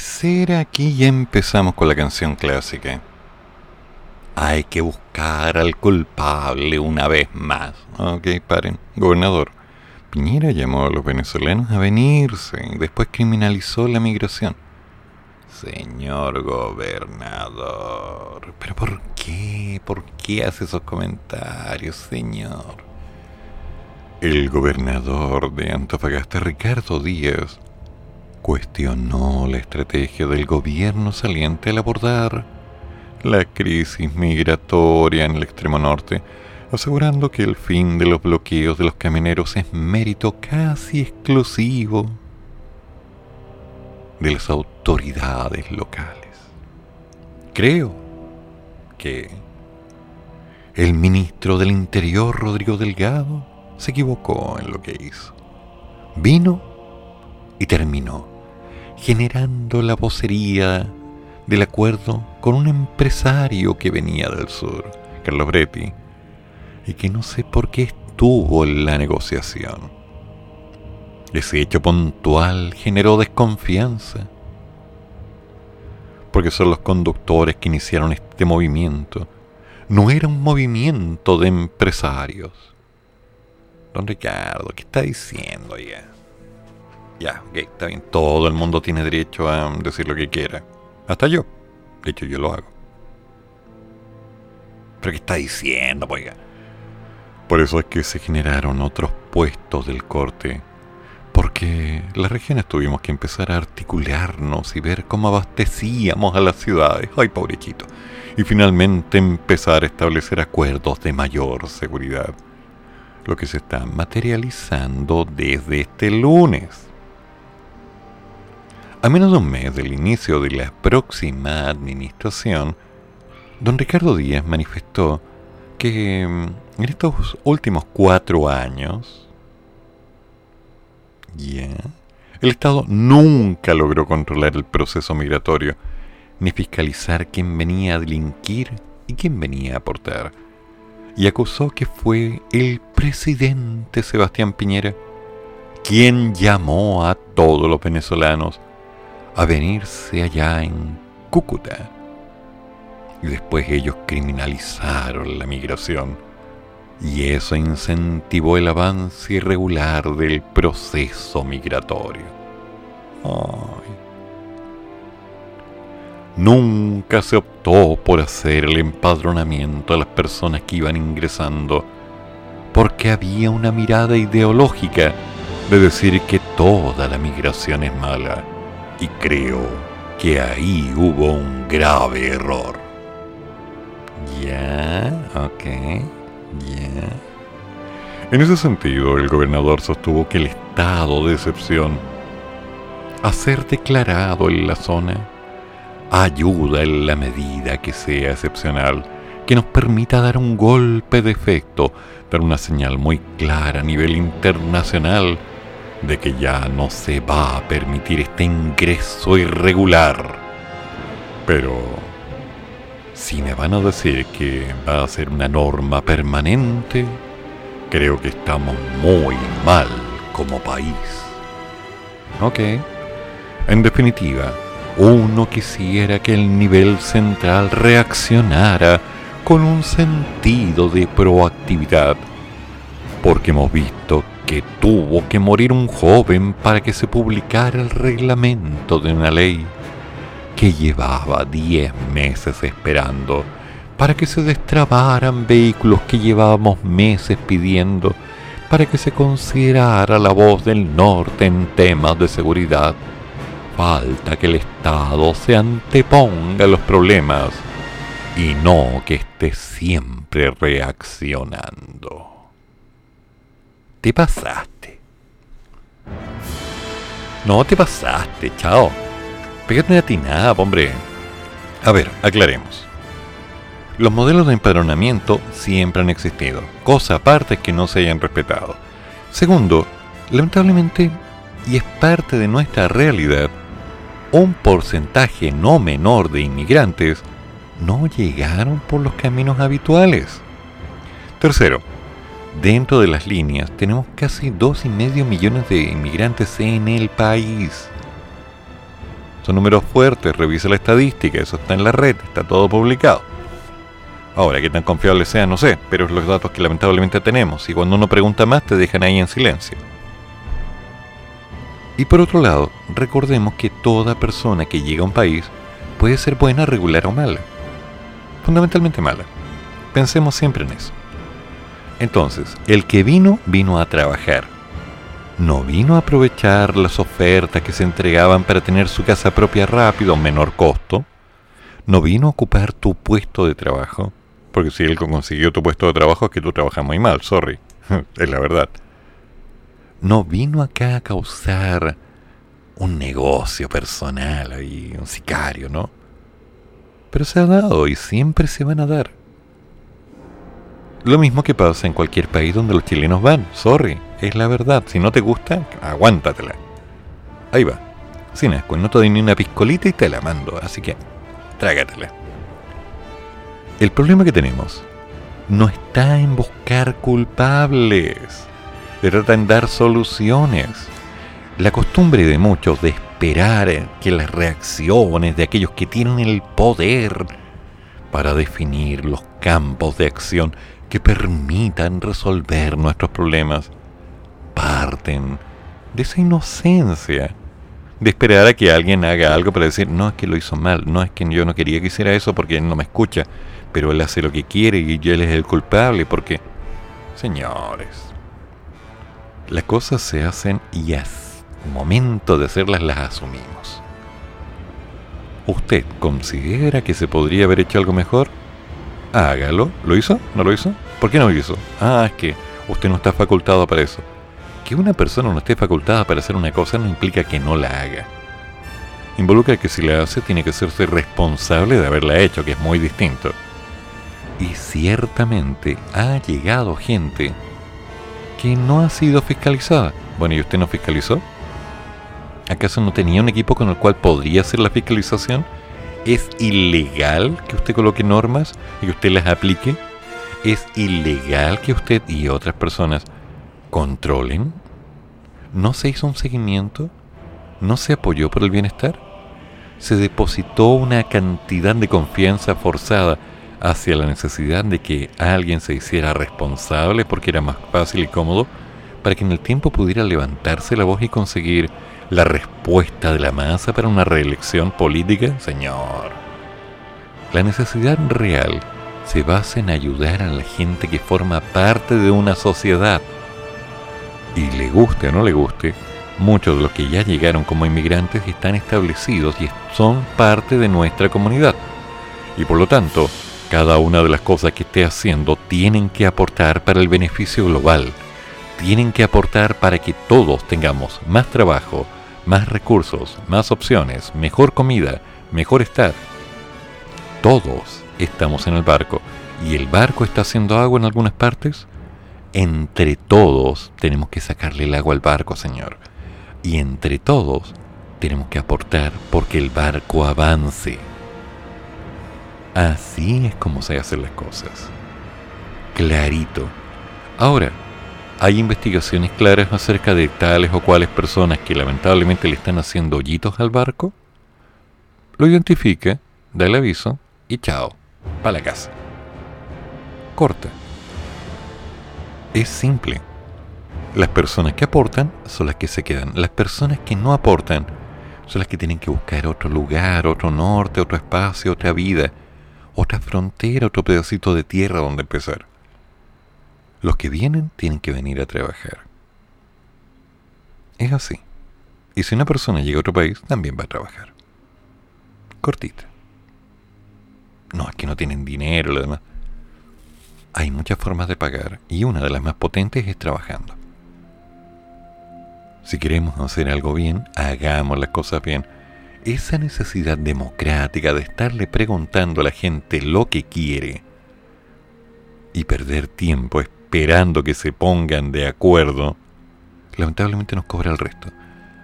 Parecer aquí ya empezamos con la canción clásica. Hay que buscar al culpable una vez más. Ok, paren. Gobernador, Piñera llamó a los venezolanos a venirse y después criminalizó la migración. Señor gobernador, ¿pero por qué? ¿Por qué hace esos comentarios, señor? El gobernador de Antofagasta, Ricardo Díaz, cuestionó la estrategia del gobierno saliente al abordar la crisis migratoria en el extremo norte, asegurando que el fin de los bloqueos de los camioneros es mérito casi exclusivo de las autoridades locales. Creo que el ministro del Interior, Rodrigo Delgado, se equivocó en lo que hizo. Vino y terminó generando la vocería del acuerdo con un empresario que venía del sur, Carlos Bretti, y que no sé por qué estuvo en la negociación. Ese hecho puntual generó desconfianza, porque son los conductores que iniciaron este movimiento. No era un movimiento de empresarios. Don Ricardo, ¿qué está diciendo ya? Ya, ok, está bien. Todo el mundo tiene derecho a decir lo que quiera. Hasta yo. De hecho, yo lo hago. ¿Pero qué está diciendo, oiga? Por eso es que se generaron otros puestos del corte. Porque las regiones tuvimos que empezar a articularnos y ver cómo abastecíamos a las ciudades. Ay, pobrechito. Y finalmente empezar a establecer acuerdos de mayor seguridad. Lo que se está materializando desde este lunes. A menos de un mes del inicio de la próxima administración, don Ricardo Díaz manifestó que mm, en estos últimos cuatro años, el Estado nunca logró controlar el proceso migratorio, ni fiscalizar quién venía a delinquir y quién venía a aportar, y acusó que fue el presidente Sebastián Piñera quien llamó a todos los venezolanos a venirse allá en Cúcuta. Y después ellos criminalizaron la migración. Y eso incentivó el avance irregular del proceso migratorio. Nunca se optó por hacer el empadronamiento a las personas que iban ingresando porque había una mirada ideológica de decir que toda la migración es mala y creo que ahí hubo un grave error. Ya, ok, ya. En ese sentido, el gobernador sostuvo que el estado de excepción, a ser declarado en la zona, ayuda en la medida que sea excepcional, que nos permita dar un golpe de efecto, dar una señal muy clara a nivel internacional de que ya no se va a permitir este ingreso irregular. Pero si me van a decir que va a ser una norma permanente, creo que estamos muy mal como país. Ok. En definitiva, uno quisiera que el nivel central reaccionara con un sentido de proactividad, porque hemos visto que tuvo que morir un joven para que se publicara el reglamento de una ley que llevaba 10 meses esperando para que se destrabaran vehículos que llevábamos meses pidiendo para que se considerara la voz del norte en temas de seguridad. Falta que el Estado se anteponga a los problemas y no que esté siempre reaccionando. Te pasaste. No te pasaste, chao. Pégate a ti nada, hombre. A ver, aclaremos. Los modelos de empadronamiento siempre han existido, cosa aparte que no se hayan respetado. Segundo, lamentablemente, y es parte de nuestra realidad, un porcentaje no menor de inmigrantes no llegaron por los caminos habituales. Tercero, Dentro de las líneas tenemos casi dos y medio millones de inmigrantes en el país. Son números fuertes, revisa la estadística, eso está en la red, está todo publicado. Ahora, qué tan confiables sean, no sé, pero es los datos que lamentablemente tenemos, y cuando uno pregunta más te dejan ahí en silencio. Y por otro lado, recordemos que toda persona que llega a un país puede ser buena, regular o mala. Fundamentalmente mala. Pensemos siempre en eso. Entonces, el que vino, vino a trabajar. No vino a aprovechar las ofertas que se entregaban para tener su casa propia rápido a menor costo. No vino a ocupar tu puesto de trabajo. Porque si él consiguió tu puesto de trabajo es que tú trabajas muy mal, sorry. es la verdad. No vino acá a causar un negocio personal y un sicario, ¿no? Pero se ha dado y siempre se van a dar. Lo mismo que pasa en cualquier país donde los chilenos van. Sorry, es la verdad. Si no te gusta, aguántatela. Ahí va. Sin asco, no te doy ni una piscolita y te la mando. Así que, trágatela. El problema que tenemos no está en buscar culpables. Se trata en dar soluciones. La costumbre de muchos de esperar que las reacciones de aquellos que tienen el poder para definir los campos de acción que permitan resolver nuestros problemas parten de esa inocencia de esperar a que alguien haga algo para decir, no es que lo hizo mal, no es que yo no quería que hiciera eso porque él no me escucha, pero él hace lo que quiere y él es el culpable porque, señores, las cosas se hacen y es momento de hacerlas las asumimos. ¿Usted considera que se podría haber hecho algo mejor? Hágalo. ¿Lo hizo? ¿No lo hizo? ¿Por qué no lo hizo? Ah, es que usted no está facultado para eso. Que una persona no esté facultada para hacer una cosa no implica que no la haga. Involucra que si la hace tiene que hacerse responsable de haberla hecho, que es muy distinto. Y ciertamente ha llegado gente que no ha sido fiscalizada. Bueno, ¿y usted no fiscalizó? ¿Acaso no tenía un equipo con el cual podría hacer la fiscalización? ¿Es ilegal que usted coloque normas y que usted las aplique? ¿Es ilegal que usted y otras personas controlen? ¿No se hizo un seguimiento? ¿No se apoyó por el bienestar? ¿Se depositó una cantidad de confianza forzada hacia la necesidad de que alguien se hiciera responsable porque era más fácil y cómodo para que en el tiempo pudiera levantarse la voz y conseguir la respuesta de la masa para una reelección política? Señor, la necesidad real se basa en ayudar a la gente que forma parte de una sociedad. Y le guste o no le guste, muchos de los que ya llegaron como inmigrantes están establecidos y son parte de nuestra comunidad. Y por lo tanto, cada una de las cosas que esté haciendo tienen que aportar para el beneficio global. Tienen que aportar para que todos tengamos más trabajo, más recursos, más opciones, mejor comida, mejor estar. Todos estamos en el barco y el barco está haciendo agua en algunas partes. Entre todos tenemos que sacarle el agua al barco, Señor. Y entre todos tenemos que aportar porque el barco avance. Así es como se hacen las cosas. Clarito. Ahora, ¿Hay investigaciones claras acerca de tales o cuales personas que lamentablemente le están haciendo hoyitos al barco? Lo identifica, da el aviso y chao, para la casa. Corta. Es simple. Las personas que aportan son las que se quedan. Las personas que no aportan son las que tienen que buscar otro lugar, otro norte, otro espacio, otra vida, otra frontera, otro pedacito de tierra donde empezar. Los que vienen tienen que venir a trabajar. Es así. Y si una persona llega a otro país, también va a trabajar. Cortita. No, es que no tienen dinero, lo demás. Hay muchas formas de pagar y una de las más potentes es trabajando. Si queremos hacer algo bien, hagamos las cosas bien. Esa necesidad democrática de estarle preguntando a la gente lo que quiere y perder tiempo esperando que se pongan de acuerdo, lamentablemente nos cobra el resto.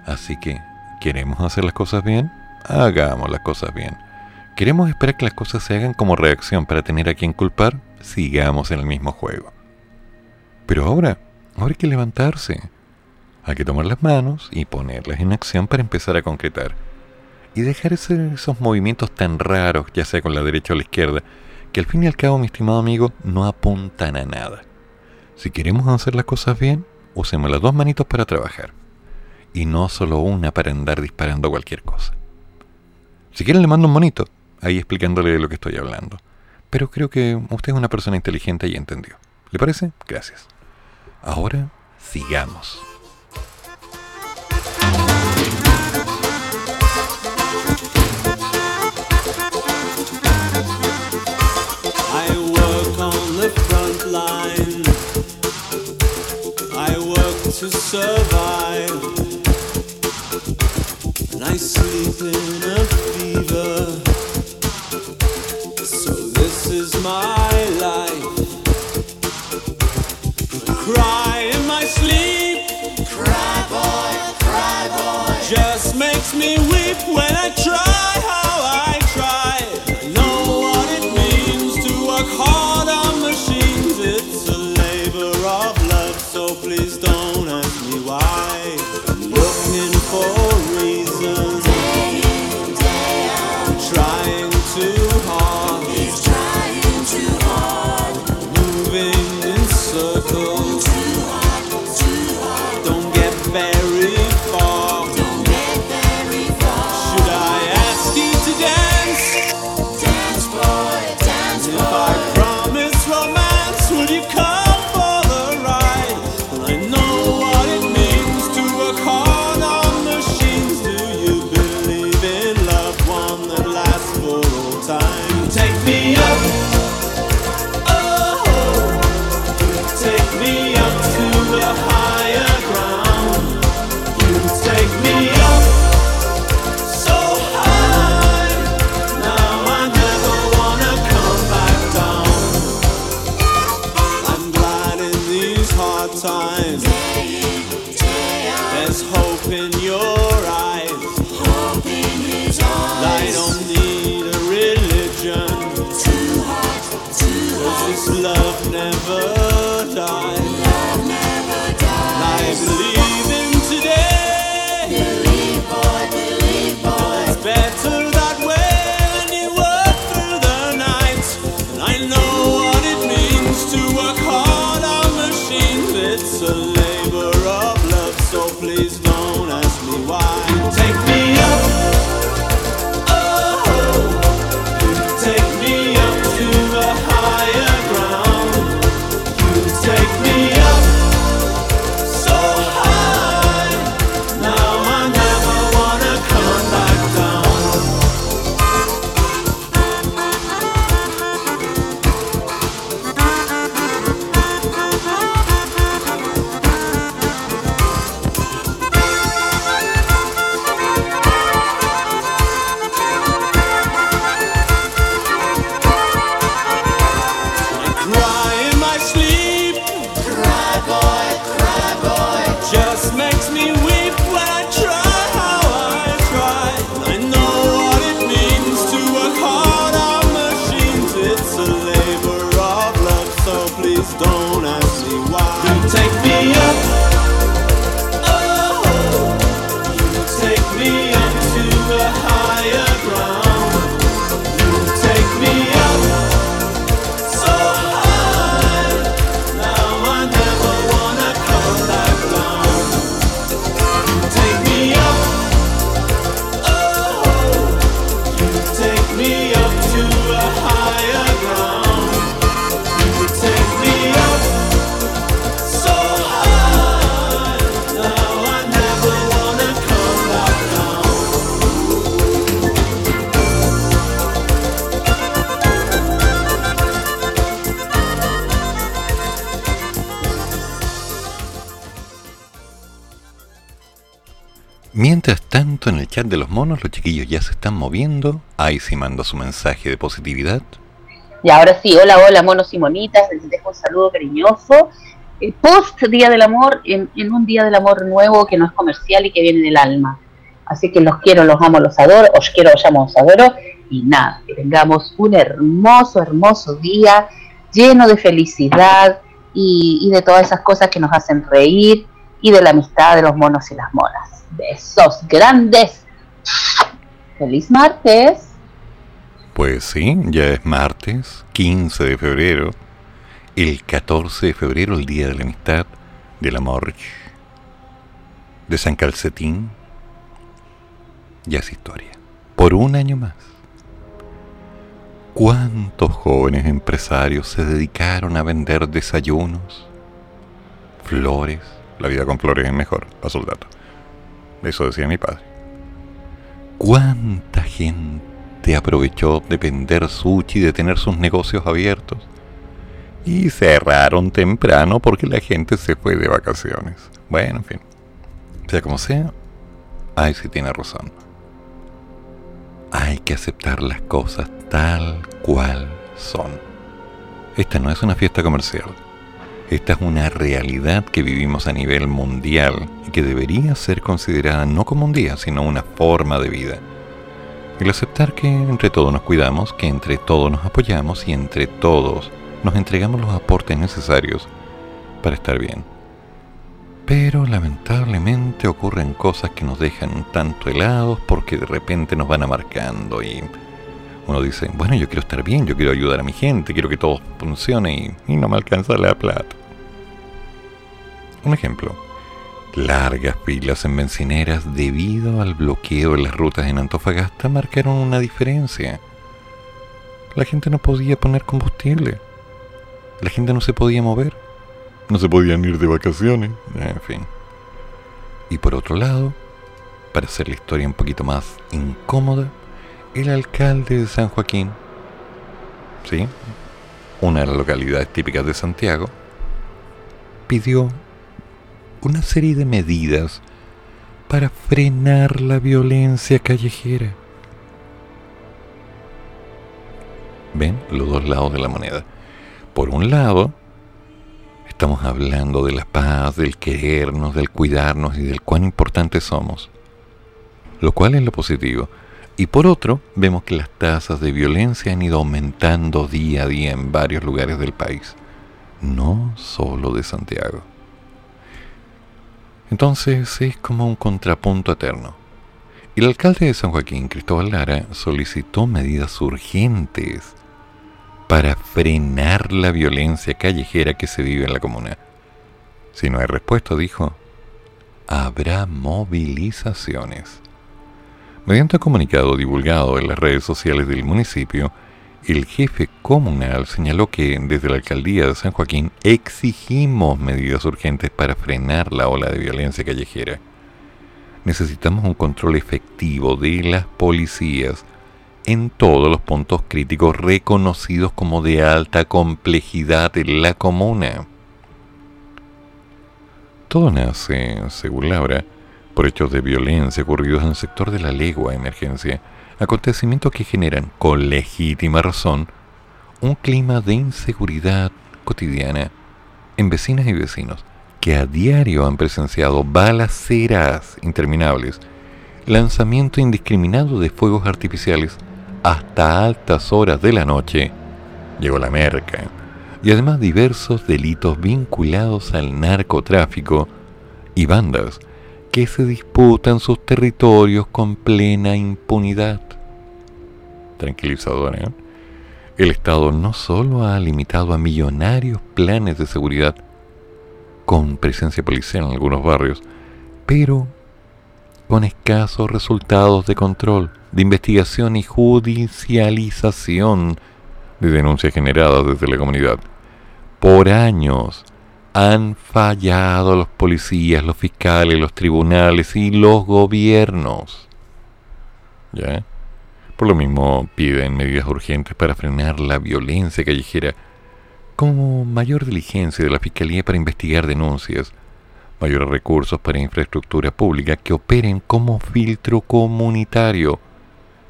Así que, ¿queremos hacer las cosas bien? Hagamos las cosas bien. ¿Queremos esperar que las cosas se hagan como reacción para tener a quien culpar? Sigamos en el mismo juego. Pero ahora, ahora hay que levantarse. Hay que tomar las manos y ponerlas en acción para empezar a concretar. y dejar esos movimientos tan raros, ya sea con la derecha o la izquierda, que al fin y al cabo, mi estimado amigo, no apuntan a nada. Si queremos hacer las cosas bien, usemos las dos manitos para trabajar. Y no solo una para andar disparando cualquier cosa. Si quieren le mando un monito, ahí explicándole de lo que estoy hablando. Pero creo que usted es una persona inteligente y entendió. ¿Le parece? Gracias. Ahora, sigamos. To survive. And I sleep in a fever. So this is my life. I cry in my sleep. Cry boy, cry boy. Just makes me weep when I monos, los chiquillos ya se están moviendo. Ahí sí mando su mensaje de positividad. Y ahora sí, hola, hola, monos y monitas. Les dejo un saludo cariñoso. El post Día del Amor, en, un Día del Amor nuevo que no es comercial y que viene del alma. Así que los quiero, los amo, los adoro. Os quiero, os amo, os adoro. Y nada, que tengamos un hermoso, hermoso día lleno de felicidad y, y de todas esas cosas que nos hacen reír y de la amistad de los monos y las monas. Besos grandes Feliz martes. Pues sí, ya es martes, 15 de febrero. El 14 de febrero, el Día de la Amistad, del Amor, de San Calcetín. Ya es historia. Por un año más. ¿Cuántos jóvenes empresarios se dedicaron a vender desayunos, flores? La vida con flores es mejor, paso el dato. Eso decía mi padre. ¿Cuánta gente aprovechó de vender sushi, de tener sus negocios abiertos? Y cerraron temprano porque la gente se fue de vacaciones. Bueno, en fin. Sea como sea, ahí sí tiene razón. Hay que aceptar las cosas tal cual son. Esta no es una fiesta comercial. Esta es una realidad que vivimos a nivel mundial y que debería ser considerada no como un día, sino una forma de vida. El aceptar que entre todos nos cuidamos, que entre todos nos apoyamos y entre todos nos entregamos los aportes necesarios para estar bien. Pero lamentablemente ocurren cosas que nos dejan tanto helados porque de repente nos van amarcando y uno dice, bueno, yo quiero estar bien, yo quiero ayudar a mi gente, quiero que todo funcione y, y no me alcanza la plata. Un ejemplo, largas filas en bencineras debido al bloqueo de las rutas en Antofagasta marcaron una diferencia. La gente no podía poner combustible. La gente no se podía mover. No se podían ir de vacaciones. En fin. Y por otro lado, para hacer la historia un poquito más incómoda, el alcalde de San Joaquín, ¿sí? una de las localidades típicas de Santiago, pidió una serie de medidas para frenar la violencia callejera. ¿Ven? Los dos lados de la moneda. Por un lado, estamos hablando de la paz, del querernos, del cuidarnos y del cuán importantes somos. Lo cual es lo positivo. Y por otro, vemos que las tasas de violencia han ido aumentando día a día en varios lugares del país, no solo de Santiago. Entonces es como un contrapunto eterno. El alcalde de San Joaquín, Cristóbal Lara, solicitó medidas urgentes para frenar la violencia callejera que se vive en la comuna. Si no hay respuesta, dijo, habrá movilizaciones. Mediante un comunicado divulgado en las redes sociales del municipio, el jefe comunal señaló que desde la alcaldía de San Joaquín exigimos medidas urgentes para frenar la ola de violencia callejera. Necesitamos un control efectivo de las policías en todos los puntos críticos reconocidos como de alta complejidad en la comuna. Todo nace, según Laura, por hechos de violencia ocurridos en el sector de la legua emergencia, acontecimientos que generan, con legítima razón, un clima de inseguridad cotidiana en vecinas y vecinos que a diario han presenciado balaceras interminables, lanzamiento indiscriminado de fuegos artificiales hasta altas horas de la noche, llegó la merca, y además diversos delitos vinculados al narcotráfico y bandas que se disputan sus territorios con plena impunidad. Tranquilizador, ¿eh? El Estado no solo ha limitado a millonarios planes de seguridad con presencia policial en algunos barrios, pero con escasos resultados de control, de investigación y judicialización de denuncias generadas desde la comunidad. Por años, han fallado los policías, los fiscales, los tribunales y los gobiernos. ¿Ya? Por lo mismo piden medidas urgentes para frenar la violencia callejera, como mayor diligencia de la Fiscalía para investigar denuncias, mayores recursos para infraestructura pública que operen como filtro comunitario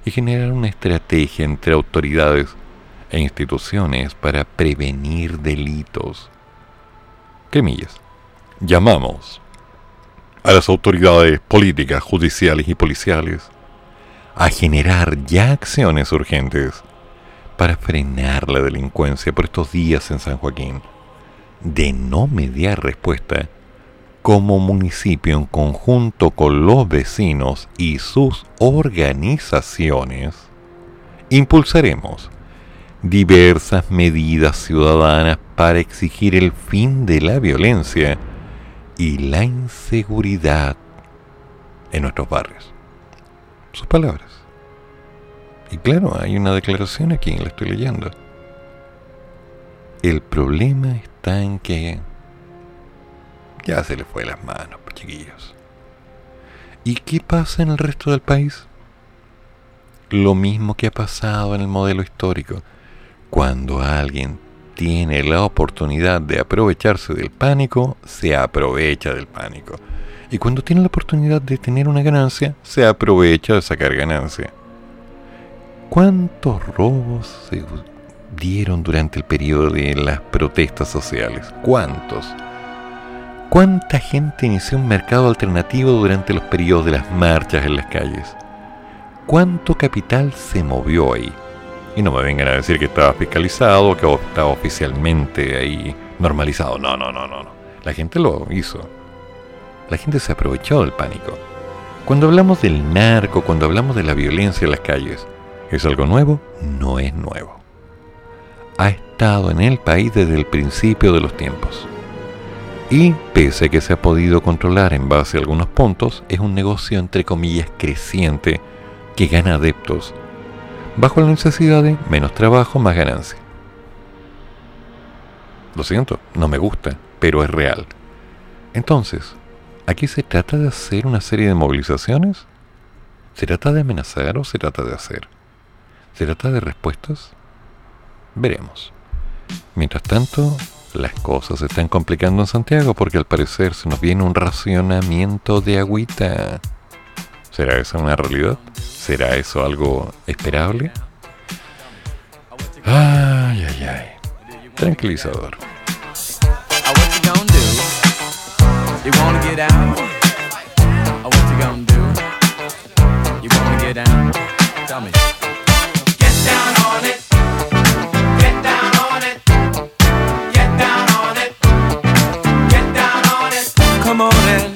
y generar una estrategia entre autoridades e instituciones para prevenir delitos Llamamos a las autoridades políticas, judiciales y policiales a generar ya acciones urgentes para frenar la delincuencia por estos días en San Joaquín. De no mediar respuesta, como municipio en conjunto con los vecinos y sus organizaciones, impulsaremos diversas medidas ciudadanas para exigir el fin de la violencia y la inseguridad en nuestros barrios. Sus palabras. Y claro, hay una declaración aquí, la estoy leyendo. El problema está en que ya se le fue las manos, pues, chiquillos. ¿Y qué pasa en el resto del país? Lo mismo que ha pasado en el modelo histórico. Cuando alguien tiene la oportunidad de aprovecharse del pánico, se aprovecha del pánico. Y cuando tiene la oportunidad de tener una ganancia, se aprovecha de sacar ganancia. ¿Cuántos robos se dieron durante el periodo de las protestas sociales? ¿Cuántos? ¿Cuánta gente inició un mercado alternativo durante los periodos de las marchas en las calles? ¿Cuánto capital se movió ahí? Y no me vengan a decir que estaba fiscalizado, que estaba oficialmente ahí normalizado. No, no, no, no, no. La gente lo hizo. La gente se aprovechó del pánico. Cuando hablamos del narco, cuando hablamos de la violencia en las calles, ¿es algo nuevo? No es nuevo. Ha estado en el país desde el principio de los tiempos. Y pese a que se ha podido controlar en base a algunos puntos, es un negocio entre comillas creciente que gana adeptos, bajo la necesidad de menos trabajo, más ganancia. Lo siento, no me gusta, pero es real. Entonces, ¿aquí se trata de hacer una serie de movilizaciones? ¿Se trata de amenazar o se trata de hacer? ¿Se trata de respuestas? Veremos. Mientras tanto, las cosas se están complicando en Santiago porque al parecer se nos viene un racionamiento de agüita. ¿Será eso una realidad? ¿Será eso algo esperable? Ay, ay, ay. Tranquilizador. Oh, what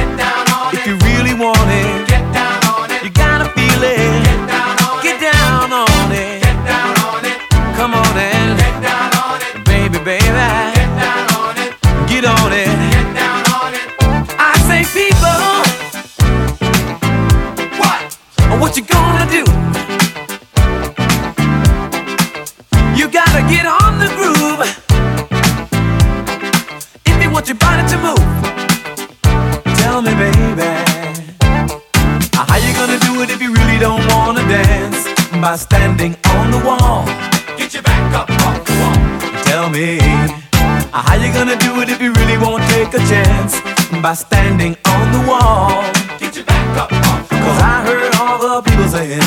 By standing on the wall. Get your back up off the wall. Tell me. How you gonna do it if you really won't take a chance? By standing on the wall. Get your back up off the wall. Cause I heard all the people saying,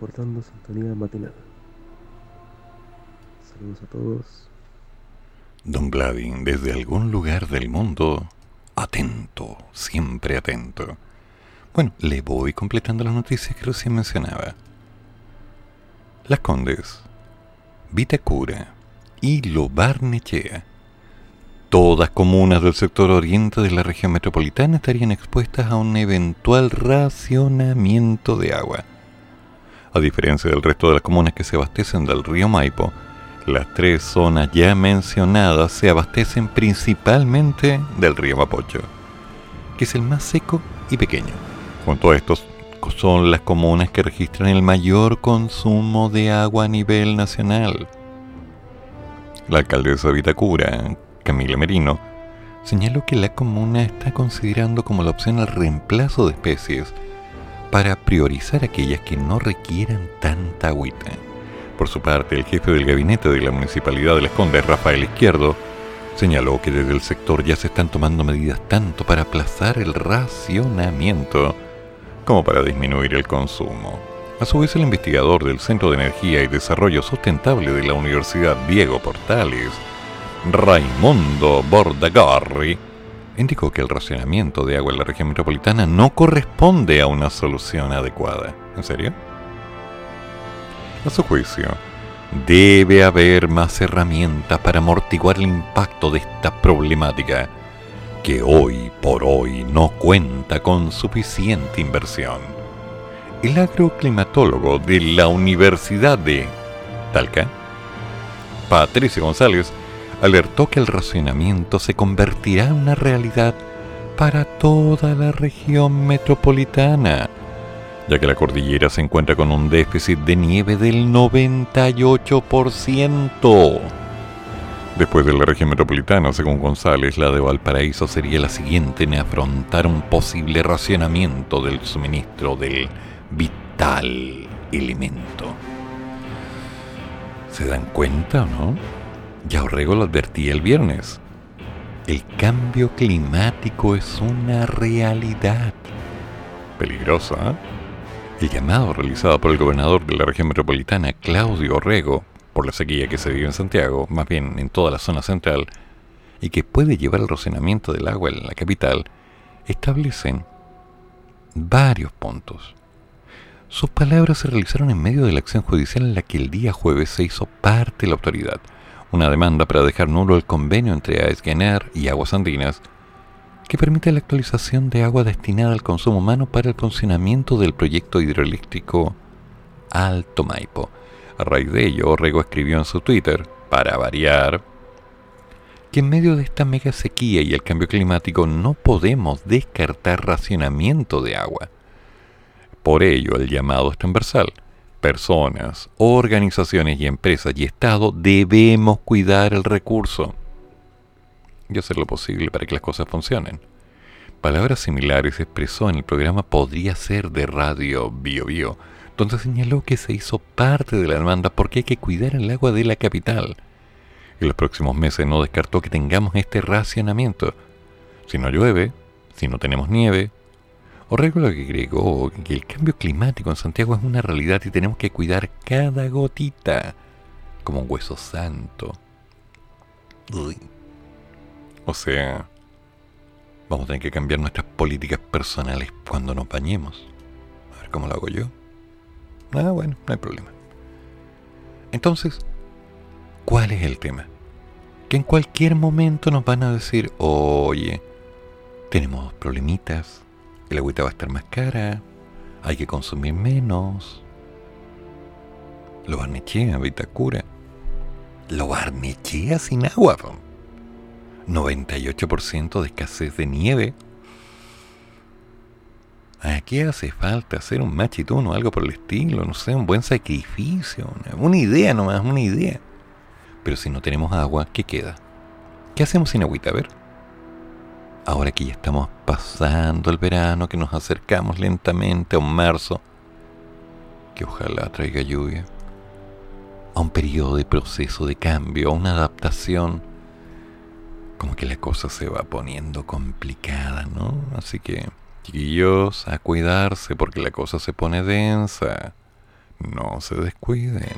reportando sintonía matinal. Saludos a todos. Don Vladi, desde algún lugar del mundo, atento, siempre atento. Bueno, le voy completando las noticias que recién mencionaba. Las Condes, Vitacura y Lobarnechea, todas comunas del sector oriente de la región metropolitana estarían expuestas a un eventual racionamiento de agua. A diferencia del resto de las comunas que se abastecen del río Maipo, las tres zonas ya mencionadas se abastecen principalmente del río Mapocho, que es el más seco y pequeño. Junto a estos son las comunas que registran el mayor consumo de agua a nivel nacional. La alcaldesa de Vitacura, Camila Merino, señaló que la comuna está considerando como la opción el reemplazo de especies para priorizar aquellas que no requieran tanta agüita. Por su parte, el jefe del gabinete de la Municipalidad de Las Condes, Rafael Izquierdo, señaló que desde el sector ya se están tomando medidas tanto para aplazar el racionamiento como para disminuir el consumo. A su vez, el investigador del Centro de Energía y Desarrollo Sustentable de la Universidad Diego Portales, Raimundo Bordagarri, indicó que el racionamiento de agua en la región metropolitana no corresponde a una solución adecuada. ¿En serio? A su juicio, debe haber más herramientas para amortiguar el impacto de esta problemática que hoy por hoy no cuenta con suficiente inversión. El agroclimatólogo de la Universidad de Talca, Patricio González, alertó que el racionamiento se convertirá en una realidad para toda la región metropolitana, ya que la cordillera se encuentra con un déficit de nieve del 98%. Después de la región metropolitana, según González, la de Valparaíso sería la siguiente en afrontar un posible racionamiento del suministro del vital elemento. ¿Se dan cuenta o no? Ya Orrego lo advertía el viernes. El cambio climático es una realidad. Peligrosa. ¿eh? El llamado realizado por el gobernador de la región metropolitana, Claudio Orrego, por la sequía que se vive en Santiago, más bien en toda la zona central, y que puede llevar al racionamiento del agua en la capital, establecen varios puntos. Sus palabras se realizaron en medio de la acción judicial en la que el día jueves se hizo parte la autoridad, una demanda para dejar nulo el convenio entre AESGENER y Aguas Andinas, que permite la actualización de agua destinada al consumo humano para el funcionamiento del proyecto hidroeléctrico Alto Maipo, a raíz de ello, Orrego escribió en su Twitter, para variar, que en medio de esta mega sequía y el cambio climático no podemos descartar racionamiento de agua. Por ello, el llamado es transversal. Personas, organizaciones y empresas y Estado debemos cuidar el recurso y hacer lo posible para que las cosas funcionen. Palabras similares expresó en el programa Podría ser de Radio Bio Bio, donde señaló que se hizo parte de la demanda porque hay que cuidar el agua de la capital. En los próximos meses no descartó que tengamos este racionamiento. Si no llueve, si no tenemos nieve. Orrego lo que agregó que el cambio climático en Santiago es una realidad y tenemos que cuidar cada gotita como un hueso santo. O sea, vamos a tener que cambiar nuestras políticas personales cuando nos bañemos. A ver cómo lo hago yo. Ah, bueno, no hay problema. Entonces, ¿cuál es el tema? Que en cualquier momento nos van a decir, oye, tenemos problemitas, el agüita va a estar más cara, hay que consumir menos. Lo barnechea, Vitacura. Lo barnechea sin agua. 98% de escasez de nieve Aquí hace falta hacer un machitón o algo por el estilo, no sé, un buen sacrificio, una, idea nomás, una idea. Pero si no tenemos agua, ¿qué queda? ¿Qué hacemos sin agüita? A ver ahora que ya estamos pasando el verano, que nos acercamos lentamente a un marzo, que ojalá traiga lluvia, a un periodo de proceso de cambio, a una adaptación, como que la cosa se va poniendo complicada, ¿no? Así que, chiquillos, a cuidarse porque la cosa se pone densa. No se descuiden.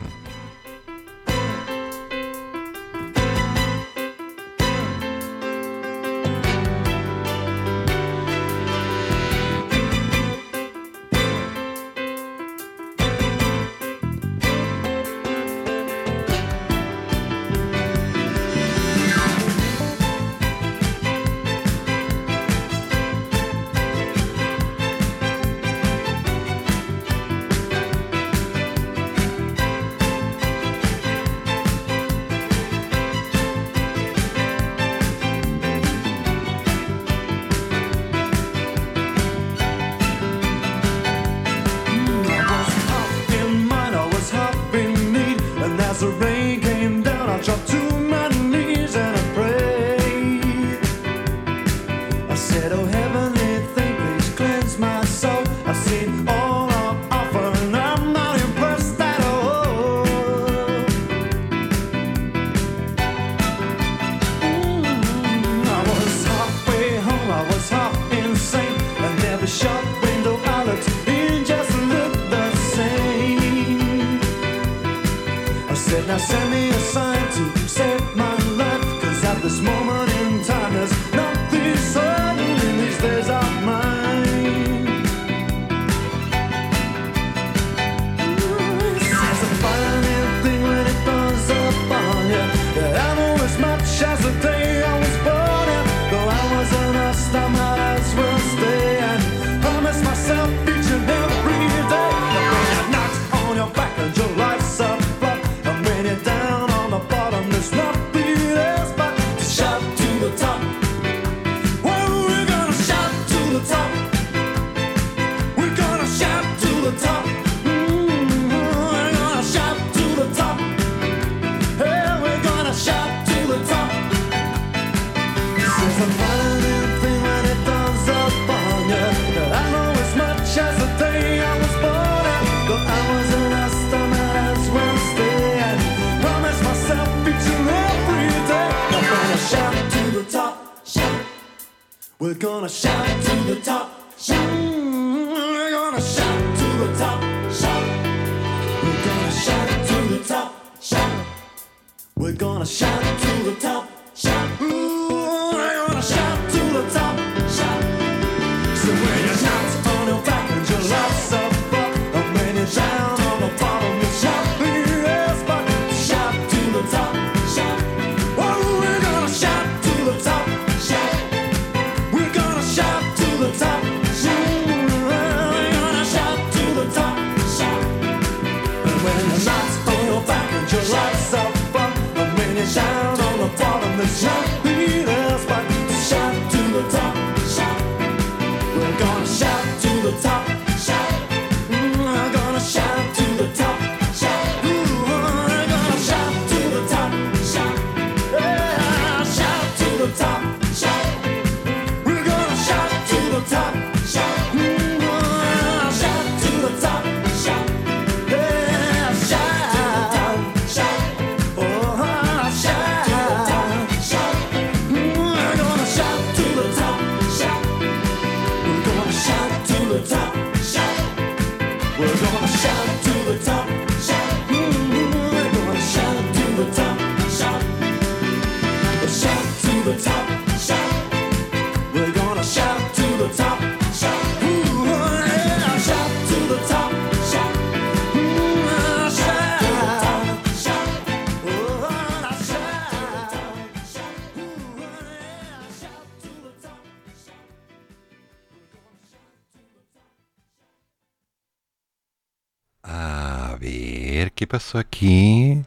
aquí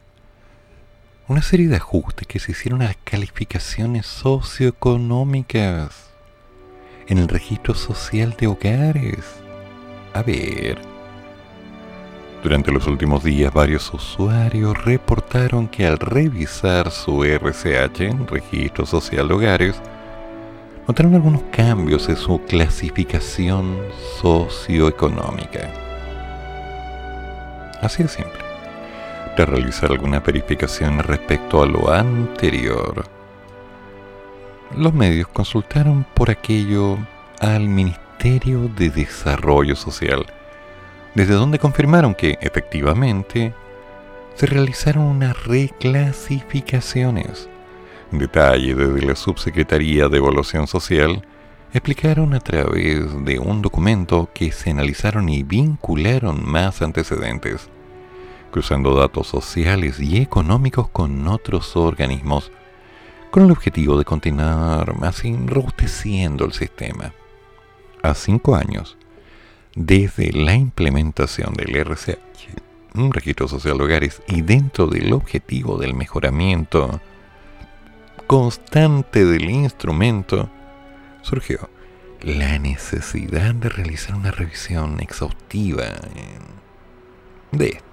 una serie de ajustes que se hicieron a las calificaciones socioeconómicas en el registro social de hogares. A ver. Durante los últimos días varios usuarios reportaron que al revisar su RCH en registro social de hogares, notaron algunos cambios en su clasificación socioeconómica. Así de simple realizar algunas verificaciones respecto a lo anterior. Los medios consultaron por aquello al Ministerio de Desarrollo Social, desde donde confirmaron que efectivamente se realizaron unas reclasificaciones. Detalle desde la Subsecretaría de Evaluación Social explicaron a través de un documento que se analizaron y vincularon más antecedentes cruzando datos sociales y económicos con otros organismos, con el objetivo de continuar más enrobusteciendo el sistema. A cinco años, desde la implementación del RCH, un registro social de hogares, y dentro del objetivo del mejoramiento constante del instrumento, surgió la necesidad de realizar una revisión exhaustiva de.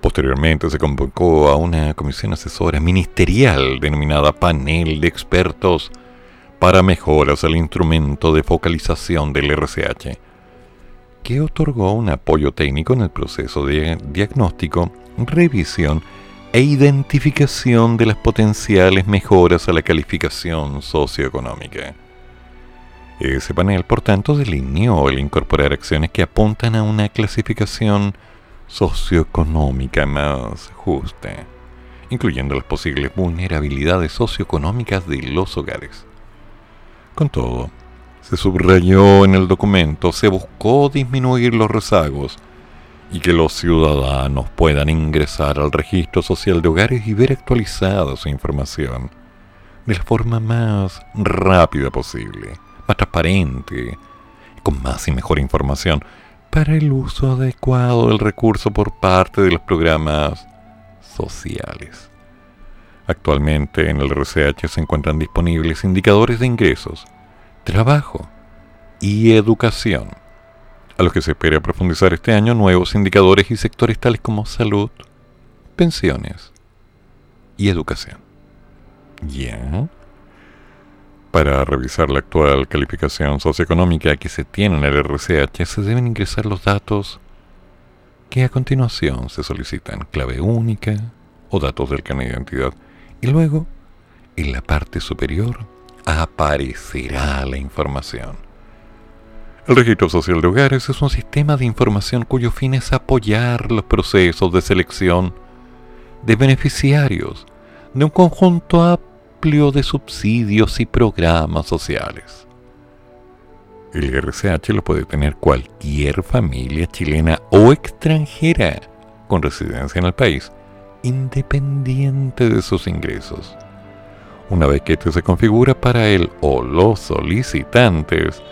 Posteriormente se convocó a una comisión asesora ministerial denominada Panel de Expertos para mejoras al instrumento de focalización del RCH, que otorgó un apoyo técnico en el proceso de diagnóstico, revisión e identificación de las potenciales mejoras a la calificación socioeconómica. Ese panel, por tanto, delineó el incorporar acciones que apuntan a una clasificación socioeconómica más justa, incluyendo las posibles vulnerabilidades socioeconómicas de los hogares. Con todo, se subrayó en el documento, se buscó disminuir los rezagos y que los ciudadanos puedan ingresar al registro social de hogares y ver actualizada su información de la forma más rápida posible, más transparente, con más y mejor información para el uso adecuado del recurso por parte de los programas sociales. Actualmente en el RCH se encuentran disponibles indicadores de ingresos, trabajo y educación a los que se espera profundizar este año nuevos indicadores y sectores tales como salud, pensiones y educación. ¿Ya? Para revisar la actual calificación socioeconómica que se tiene en el RCH se deben ingresar los datos que a continuación se solicitan, clave única o datos del carnet de identidad. Y luego, en la parte superior, aparecerá la información el registro social de hogares es un sistema de información cuyo fin es apoyar los procesos de selección de beneficiarios de un conjunto amplio de subsidios y programas sociales. El RCH lo puede tener cualquier familia chilena o extranjera con residencia en el país, independiente de sus ingresos. Una vez que este se configura para él o los solicitantes,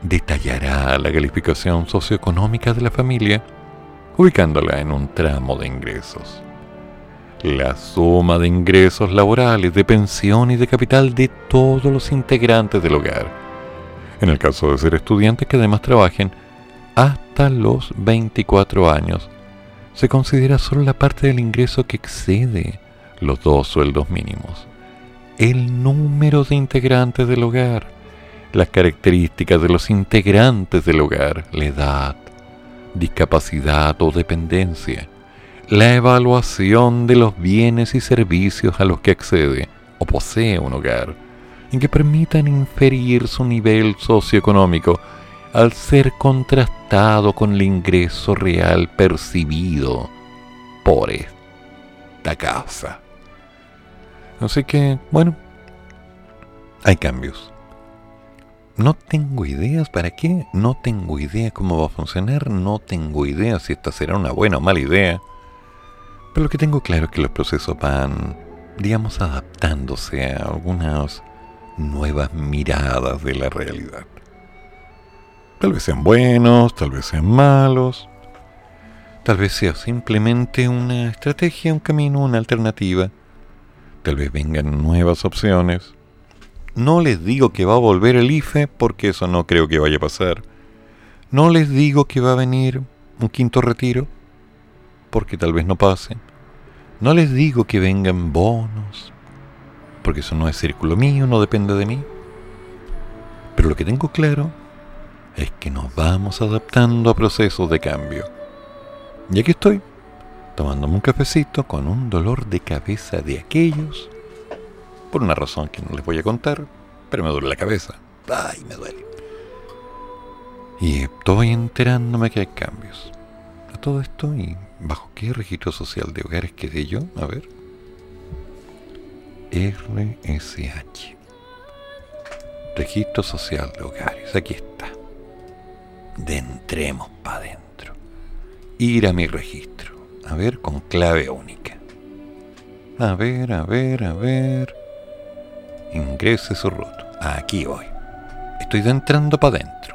detallará la calificación socioeconómica de la familia, ubicándola en un tramo de ingresos. La suma de ingresos laborales, de pensión y de capital de todos los integrantes del hogar. En el caso de ser estudiantes que además trabajen hasta los 24 años, se considera solo la parte del ingreso que excede los dos sueldos mínimos. El número de integrantes del hogar las características de los integrantes del hogar, la edad, discapacidad o dependencia, la evaluación de los bienes y servicios a los que accede o posee un hogar, en que permitan inferir su nivel socioeconómico al ser contrastado con el ingreso real percibido por esta casa. Así que, bueno, hay cambios. No tengo ideas para qué, no tengo idea cómo va a funcionar, no tengo idea si esta será una buena o mala idea. Pero lo que tengo claro es que los procesos van, digamos, adaptándose a algunas nuevas miradas de la realidad. Tal vez sean buenos, tal vez sean malos, tal vez sea simplemente una estrategia, un camino, una alternativa. Tal vez vengan nuevas opciones. No les digo que va a volver el IFE porque eso no creo que vaya a pasar. No les digo que va a venir un quinto retiro porque tal vez no pase. No les digo que vengan bonos porque eso no es círculo mío, no depende de mí. Pero lo que tengo claro es que nos vamos adaptando a procesos de cambio. Y aquí estoy, tomándome un cafecito con un dolor de cabeza de aquellos por una razón que no les voy a contar, pero me duele la cabeza. Ay, me duele. Y estoy enterándome que hay cambios. A todo esto, ¿y bajo qué registro social de hogares quedé yo? A ver. RSH. Registro social de hogares. Aquí está. De entremos para adentro. Ir a mi registro. A ver, con clave única. A ver, a ver, a ver. Ingrese su roto. Aquí voy. Estoy entrando para adentro.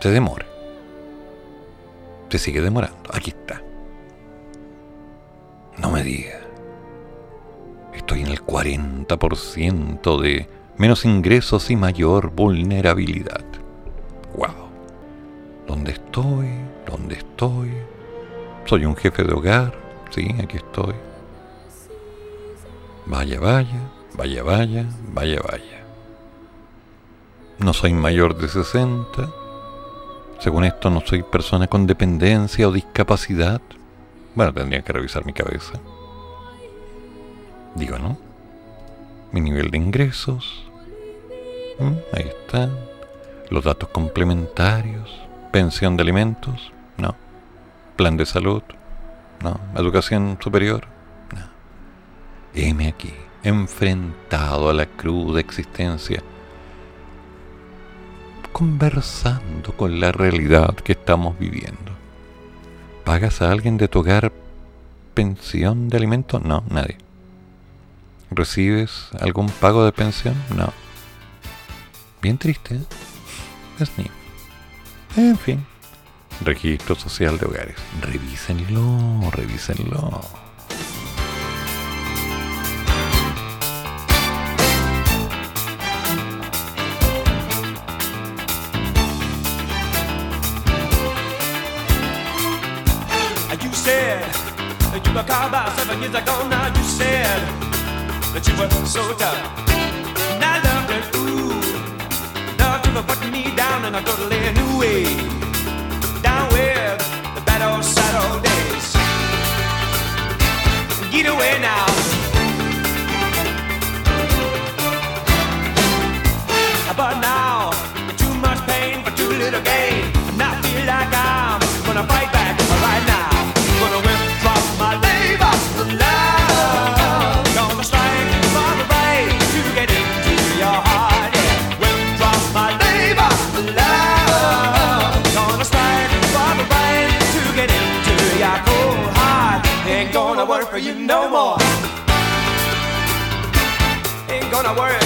Se demora. Se sigue demorando. Aquí está. No me diga. Estoy en el 40% de menos ingresos y mayor vulnerabilidad. Wow. ¿Dónde estoy? ¿Dónde estoy? Soy un jefe de hogar. Sí, aquí estoy. Vaya, vaya, vaya, vaya, vaya, vaya. No soy mayor de 60. Según esto, no soy persona con dependencia o discapacidad. Bueno, tendría que revisar mi cabeza. Digo, ¿no? Mi nivel de ingresos. ¿Mm? Ahí está. Los datos complementarios. Pensión de alimentos. No. Plan de salud. No. Educación superior. No. Heme aquí, enfrentado a la cruda existencia conversando con la realidad que estamos viviendo. ¿Pagas a alguien de tu hogar pensión de alimentos? No, nadie. ¿Recibes algún pago de pensión? No. Bien triste, ¿eh? Es ni. En fin. Registro social de hogares. Revísenlo, revísenlo. a car about seven years ago. Now you said that you were so tough. And I loved it, ooh. Love never put me down, and I totally for you no more. Ain't gonna work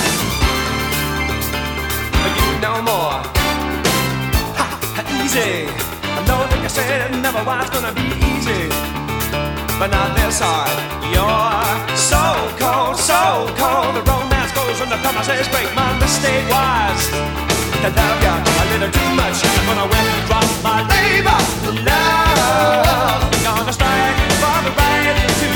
for you no more. Ha, easy. I know that you said it never was gonna be easy, but not this hard. You're so cold, so cold. The romance goes when the promises break. My mistake was to love you a little too much. I'm gonna withdraw my labor, love. Gonna strike for the right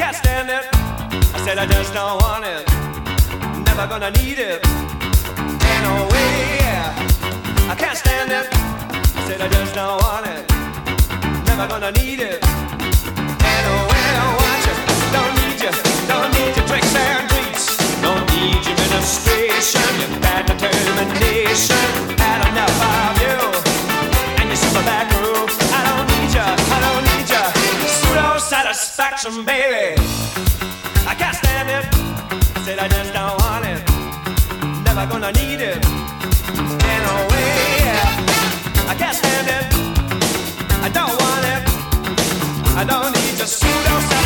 I can't stand it. I said I just don't want it. Never gonna need it. Ain't no way. I can't stand it. I said I just don't want it. Never gonna need it. Ain't no way I want you. Don't need you. Don't need your tricks and treats. Don't need your administration. Your bad determination. Had enough of you. And your super back room. I don't need you. I don't need satisfaction, baby. I can't stand it. Said I just don't want it. Never gonna need it. Ain't no way. I can't stand it. I don't want it. I don't need your pseudo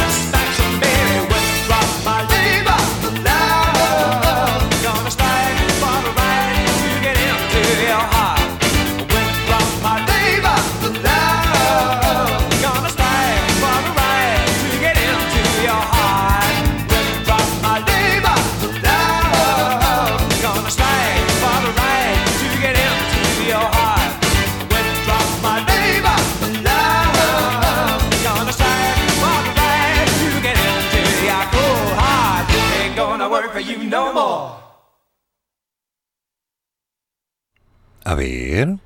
A ver.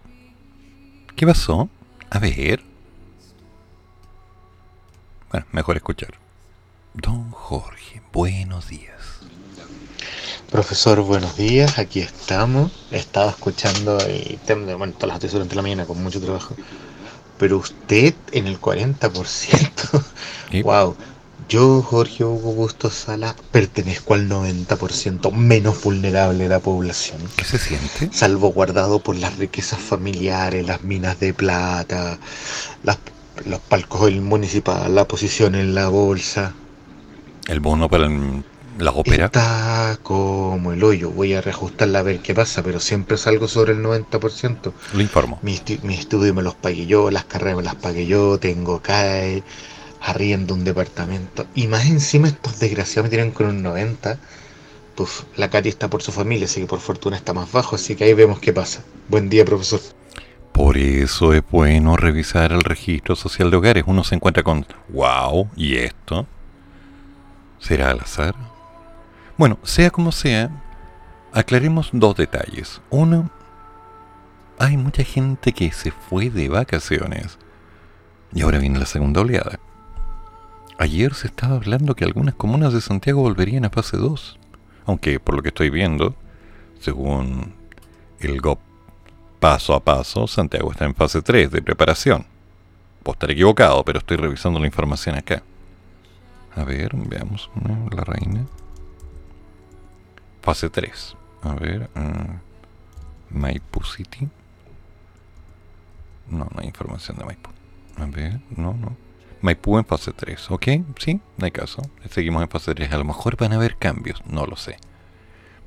¿Qué pasó? A ver. Bueno, mejor escuchar. Don Jorge, buenos días. Profesor, buenos días, aquí estamos. Estaba escuchando el tema de, bueno, todas las noticias durante la mañana con mucho trabajo. Pero usted en el 40%. Sí. Wow. Yo, Jorge Hugo Bustos Sala, pertenezco al 90% menos vulnerable de la población. ¿Qué se siente? Salvaguardado por las riquezas familiares, las minas de plata, las- los palcos del municipal, la posición en la bolsa. El bono para el- la ópera. Está como el hoyo. Voy a reajustarla a ver qué pasa, pero siempre salgo sobre el 90%. Lo informo. Mi, estu- mi estudio me los pagué yo, las carreras me las pagué yo, tengo CAE, arriendo un departamento. Y más encima estos desgraciados me tiran con un 90. Pues la Katy está por su familia, así que por fortuna está más bajo, así que ahí vemos qué pasa. Buen día, profesor. Por eso es bueno revisar el registro social de hogares. Uno se encuentra con, wow, ¿y esto? ¿Será al azar? Bueno, sea como sea, aclaremos dos detalles. Uno, hay mucha gente que se fue de vacaciones y ahora viene la segunda oleada. Ayer se estaba hablando que algunas comunas de Santiago volverían a fase 2, aunque por lo que estoy viendo, según el GOP paso a paso, Santiago está en fase 3 de preparación. Puedo estar equivocado, pero estoy revisando la información acá. A ver, veamos ¿no? la reina. Fase 3. A ver. ah, Maipú City. No, no hay información de Maipú. A ver, no, no. Maipú en fase 3, ¿ok? Sí, no hay caso. Seguimos en fase 3. A lo mejor van a haber cambios, no lo sé.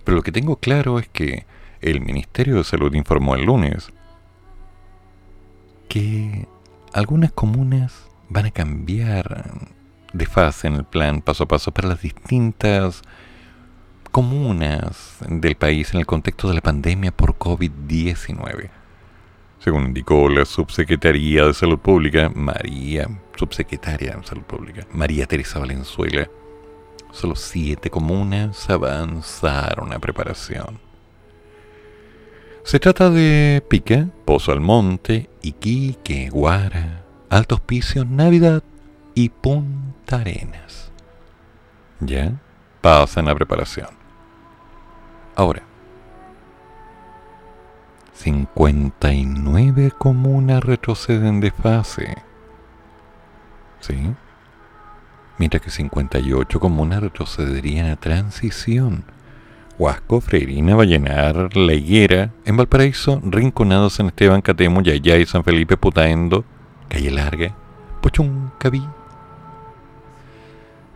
Pero lo que tengo claro es que el Ministerio de Salud informó el lunes que algunas comunas van a cambiar de fase en el plan paso a paso para las distintas comunas del país en el contexto de la pandemia por COVID-19. Según indicó la subsecretaría de Salud Pública, María, subsecretaria de Salud Pública, María Teresa Valenzuela, solo siete comunas avanzaron a preparación. Se trata de Pica, Pozo Almonte, Iquique, Guara, Alto Hospicio, Navidad y Punta Arenas. ¿Ya? Pasan a preparación. Ahora, 59 comunas retroceden de fase. ¿Sí? Mientras que 58 comunas retrocederían a transición. Huasco, Freirina, Vallenar, La Higuera, en Valparaíso, Rinconado, San Esteban, Catemo, Yayay, San Felipe, Putaendo, Calle Larga, Pochuncaví.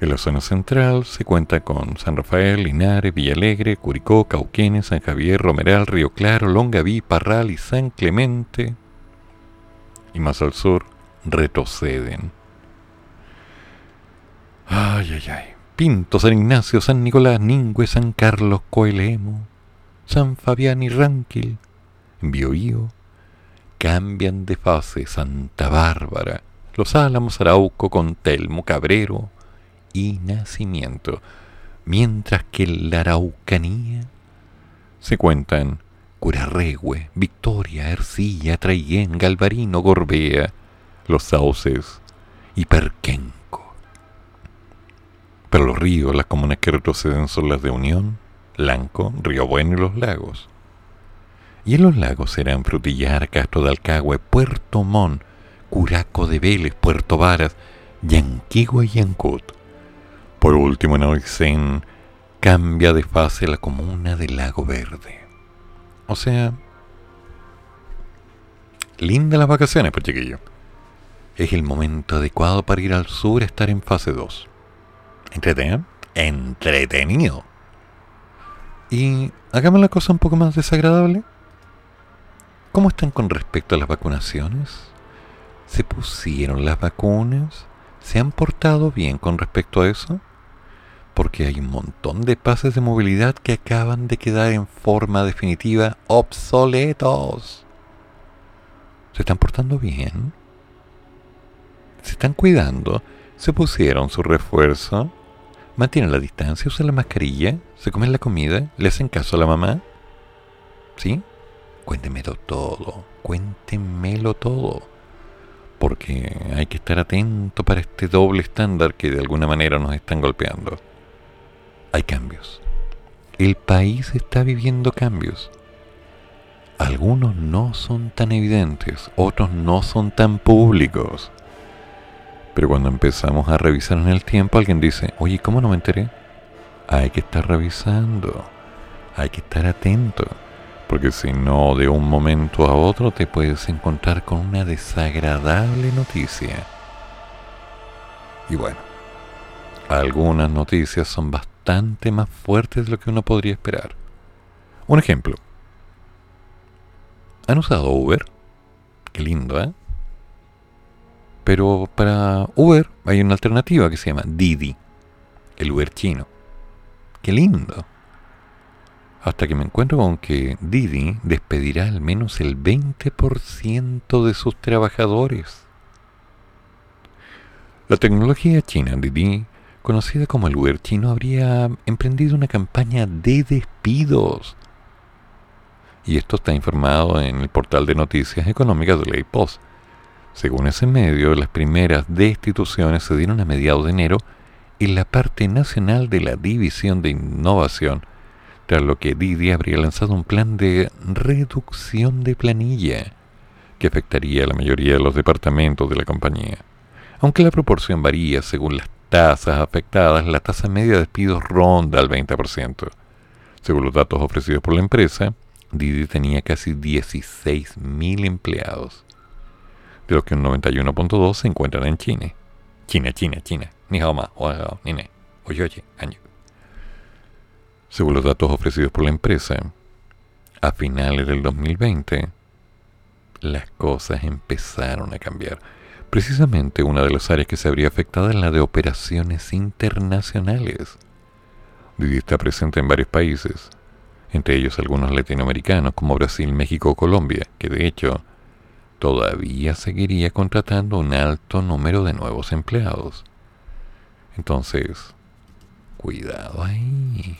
En la zona central se cuenta con San Rafael, Linares, Villalegre, Curicó, Cauquenes, San Javier, Romeral, Río Claro, Longaví, Parral y San Clemente. Y más al sur, retroceden. Ay, ay, ay. Pinto, San Ignacio, San Nicolás, Ningüe, San Carlos, Coelemo, San Fabián y Ranquil, Biobío, cambian de fase Santa Bárbara, Los Álamos, Arauco, Contelmo, Cabrero y Nacimiento, mientras que en la Araucanía se cuentan Curarregüe, Victoria, Ercilla, Traiguén, Galvarino, Gorbea, Los Sauces y Perquenco. Pero los ríos, las comunas que retroceden son las de Unión, Lanco, Río Bueno y Los Lagos. Y en los lagos serán Frutillar, Castro de Alcagüe, Puerto Montt, Curaco de Vélez, Puerto Varas, Yanquigua y Yancut. Por último, en Oixén cambia de fase la comuna del Lago Verde. O sea, lindas las vacaciones, pues chiquillo. Es el momento adecuado para ir al sur a estar en fase 2. ¿Entretenido? Entretenido. Y hagamos la cosa un poco más desagradable. ¿Cómo están con respecto a las vacunaciones? ¿Se pusieron las vacunas? ¿Se han portado bien con respecto a eso? Porque hay un montón de pases de movilidad que acaban de quedar en forma definitiva obsoletos. ¿Se están portando bien? ¿Se están cuidando? ¿Se pusieron su refuerzo? mantienen la distancia, usan la mascarilla, se comen la comida, le hacen caso a la mamá. ¿Sí? Cuéntemelo todo, cuéntemelo todo. Porque hay que estar atento para este doble estándar que de alguna manera nos están golpeando. Hay cambios. El país está viviendo cambios. Algunos no son tan evidentes, otros no son tan públicos. Pero cuando empezamos a revisar en el tiempo, alguien dice, oye, ¿cómo no me enteré? Hay que estar revisando, hay que estar atento, porque si no, de un momento a otro te puedes encontrar con una desagradable noticia. Y bueno, algunas noticias son bastante más fuertes de lo que uno podría esperar. Un ejemplo. ¿Han usado Uber? Qué lindo, ¿eh? Pero para Uber hay una alternativa que se llama Didi, el Uber chino. Qué lindo. Hasta que me encuentro con que Didi despedirá al menos el 20% de sus trabajadores. La tecnología china Didi, conocida como el Uber chino, habría emprendido una campaña de despidos. Y esto está informado en el portal de noticias económicas de Ley Post. Según ese medio, las primeras destituciones se dieron a mediados de enero en la parte nacional de la División de Innovación, tras lo que Didi habría lanzado un plan de reducción de planilla que afectaría a la mayoría de los departamentos de la compañía. Aunque la proporción varía según las tasas afectadas, la tasa media de despidos ronda al 20%. Según los datos ofrecidos por la empresa, Didi tenía casi 16.000 empleados de los que un 91.2 se encuentran en China. China, China, China. Ni hao ma, o hao, ni ne, oye, oye, año. Según los datos ofrecidos por la empresa, a finales del 2020, las cosas empezaron a cambiar. Precisamente una de las áreas que se habría afectado es la de operaciones internacionales. Didi está presente en varios países, entre ellos algunos latinoamericanos como Brasil, México o Colombia, que de hecho todavía seguiría contratando un alto número de nuevos empleados. Entonces, cuidado ahí.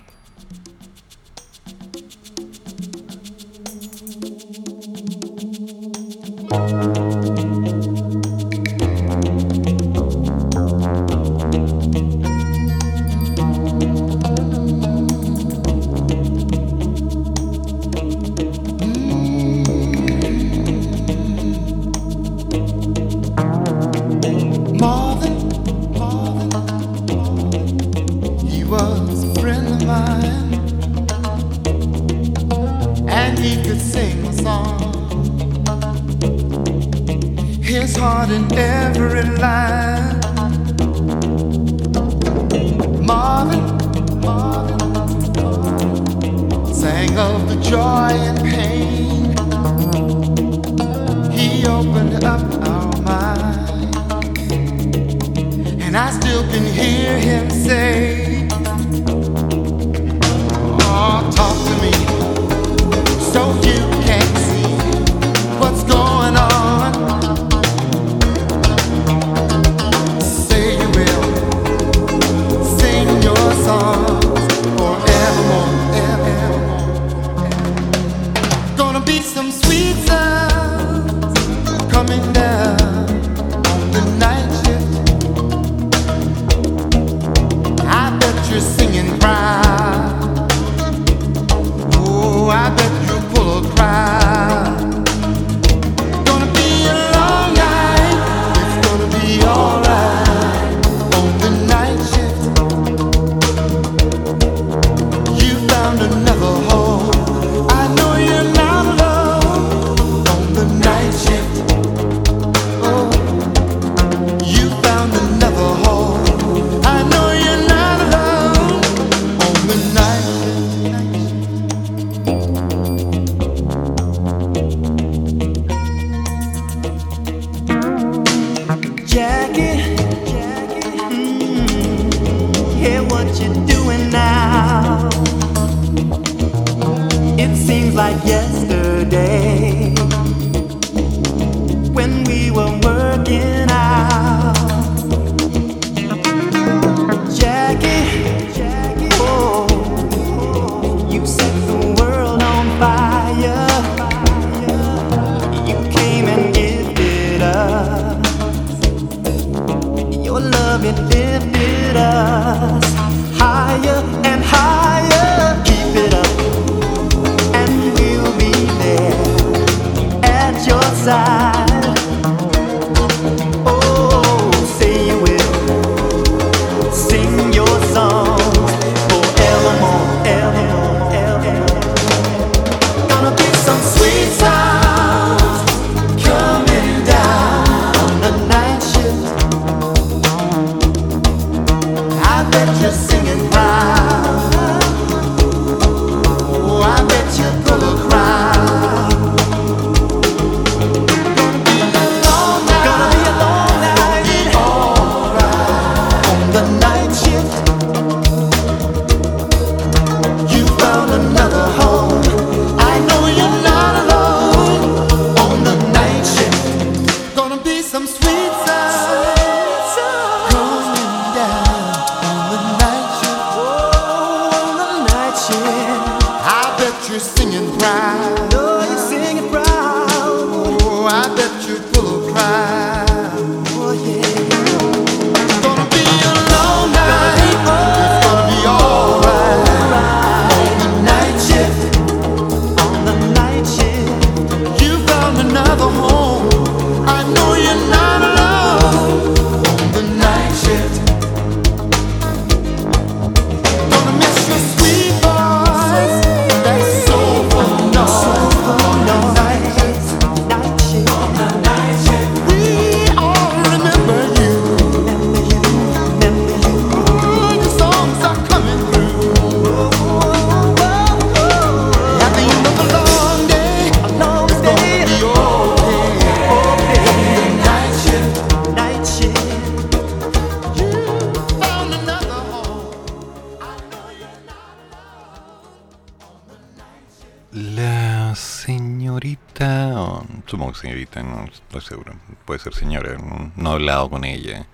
No estoy seguro, puede ser señora, no, no he hablado con ella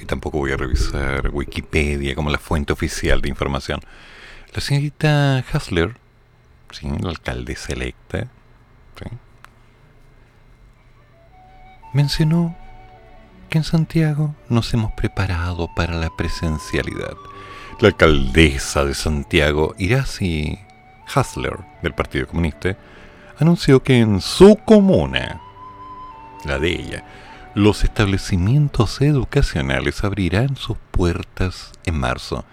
y tampoco voy a revisar Wikipedia como la fuente oficial de información. La señorita Hasler, sí, la alcaldesa electa, sí, mencionó que en Santiago nos hemos preparado para la presencialidad. La alcaldesa de Santiago, Iracy Hasler, del Partido Comunista, anunció que en su comuna, la de ella, los establecimientos educacionales abrirán sus puertas en marzo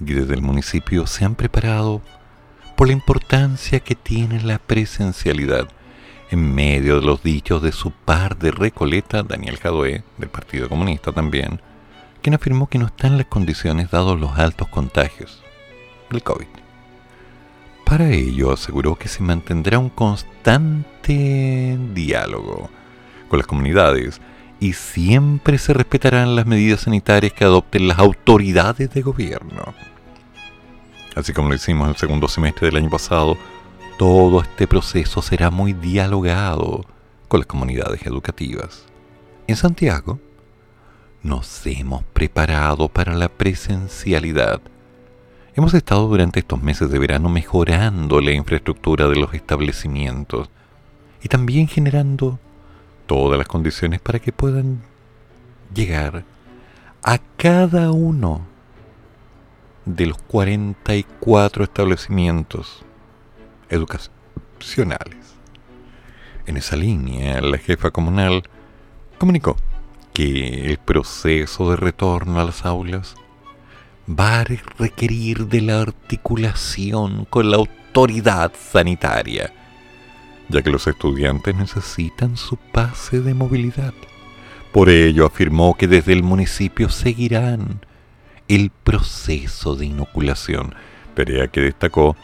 y desde el municipio se han preparado por la importancia que tiene la presencialidad en medio de los dichos de su par de Recoleta, Daniel Jadue, del Partido Comunista también, quien afirmó que no están las condiciones dados los altos contagios del COVID. Para ello aseguró que se mantendrá un constante diálogo con las comunidades y siempre se respetarán las medidas sanitarias que adopten las autoridades de gobierno. Así como lo hicimos el segundo semestre del año pasado, todo este proceso será muy dialogado con las comunidades educativas. En Santiago nos hemos preparado para la presencialidad. Hemos estado durante estos meses de verano mejorando la infraestructura de los establecimientos y también generando todas las condiciones para que puedan llegar a cada uno de los 44 establecimientos educacionales. En esa línea, la jefa comunal comunicó que el proceso de retorno a las aulas va a requerir de la articulación con la autoridad sanitaria, ya que los estudiantes necesitan su pase de movilidad. Por ello afirmó que desde el municipio seguirán el proceso de inoculación, tarea que destacó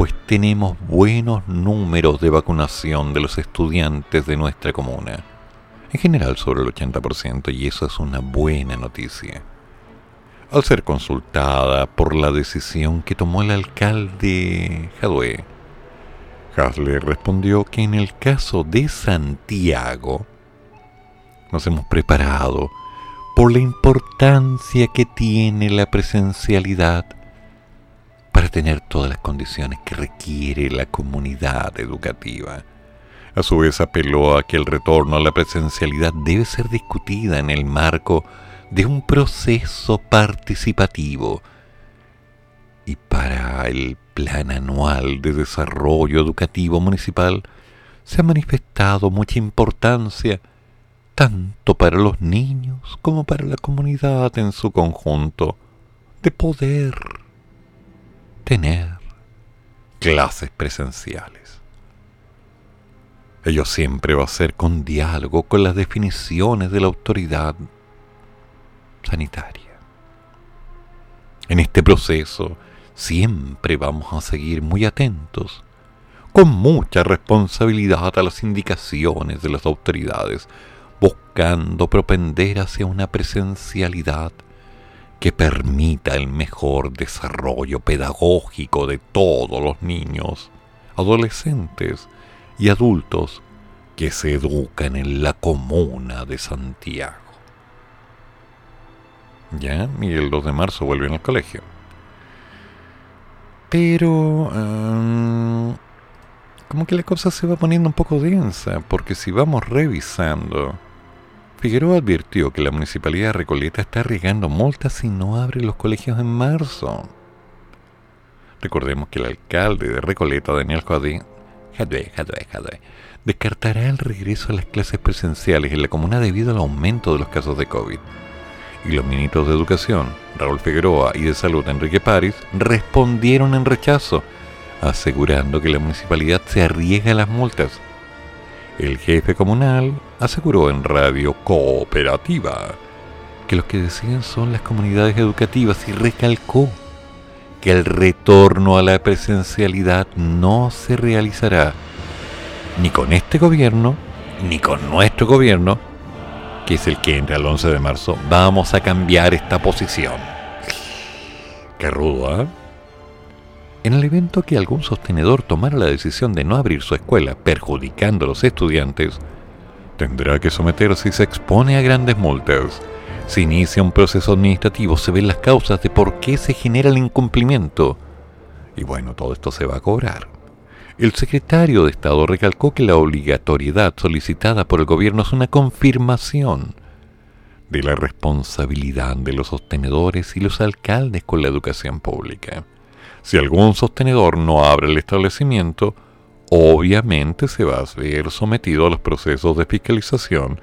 pues tenemos buenos números de vacunación de los estudiantes de nuestra comuna. En general sobre el 80% y eso es una buena noticia. Al ser consultada por la decisión que tomó el alcalde Jadue, Hasler respondió que en el caso de Santiago nos hemos preparado por la importancia que tiene la presencialidad para tener todas las condiciones que requiere la comunidad educativa. A su vez apeló a que el retorno a la presencialidad debe ser discutida en el marco de un proceso participativo y para el Plan Anual de Desarrollo Educativo Municipal se ha manifestado mucha importancia tanto para los niños como para la comunidad en su conjunto de poder tener clases presenciales. Ello siempre va a ser con diálogo con las definiciones de la autoridad sanitaria. En este proceso siempre vamos a seguir muy atentos, con mucha responsabilidad a las indicaciones de las autoridades, buscando propender hacia una presencialidad que permita el mejor desarrollo pedagógico de todos los niños, adolescentes y adultos que se educan en la comuna de Santiago. Ya, y el 2 de marzo vuelven al colegio. Pero... em, como que la cosa se va poniendo un poco densa, porque si vamos revisando... Figueroa advirtió que la municipalidad de Recoleta está arriesgando multas si no abre los colegios en marzo. Recordemos que el alcalde de Recoleta, Daniel Jadwe, descartará el regreso a las clases presenciales en la comuna debido al aumento de los casos de COVID. Y los ministros de Educación, Raúl Figueroa, y de Salud, Enrique París, respondieron en rechazo, asegurando que la municipalidad se arriesga a las multas. El jefe comunal aseguró en Radio Cooperativa que los que deciden son las comunidades educativas y recalcó que el retorno a la presencialidad no se realizará ni con este gobierno, ni con nuestro gobierno, que es el que entra el 11 de marzo. Vamos a cambiar esta posición. Qué rudo, ¿ah? En el evento que algún sostenedor tomara la decisión de no abrir su escuela, perjudicando a los estudiantes, tendrá que someterse y se expone a grandes multas. Se inicia un proceso administrativo, se ven las causas de por qué se genera el incumplimiento. Y bueno, todo esto se va a cobrar. El secretario de Estado recalcó que la obligatoriedad solicitada por el gobierno es una confirmación de la responsabilidad de los sostenedores y los alcaldes con la educación pública. Si algún sostenedor no abre el establecimiento, obviamente se va a ver sometido a los procesos de fiscalización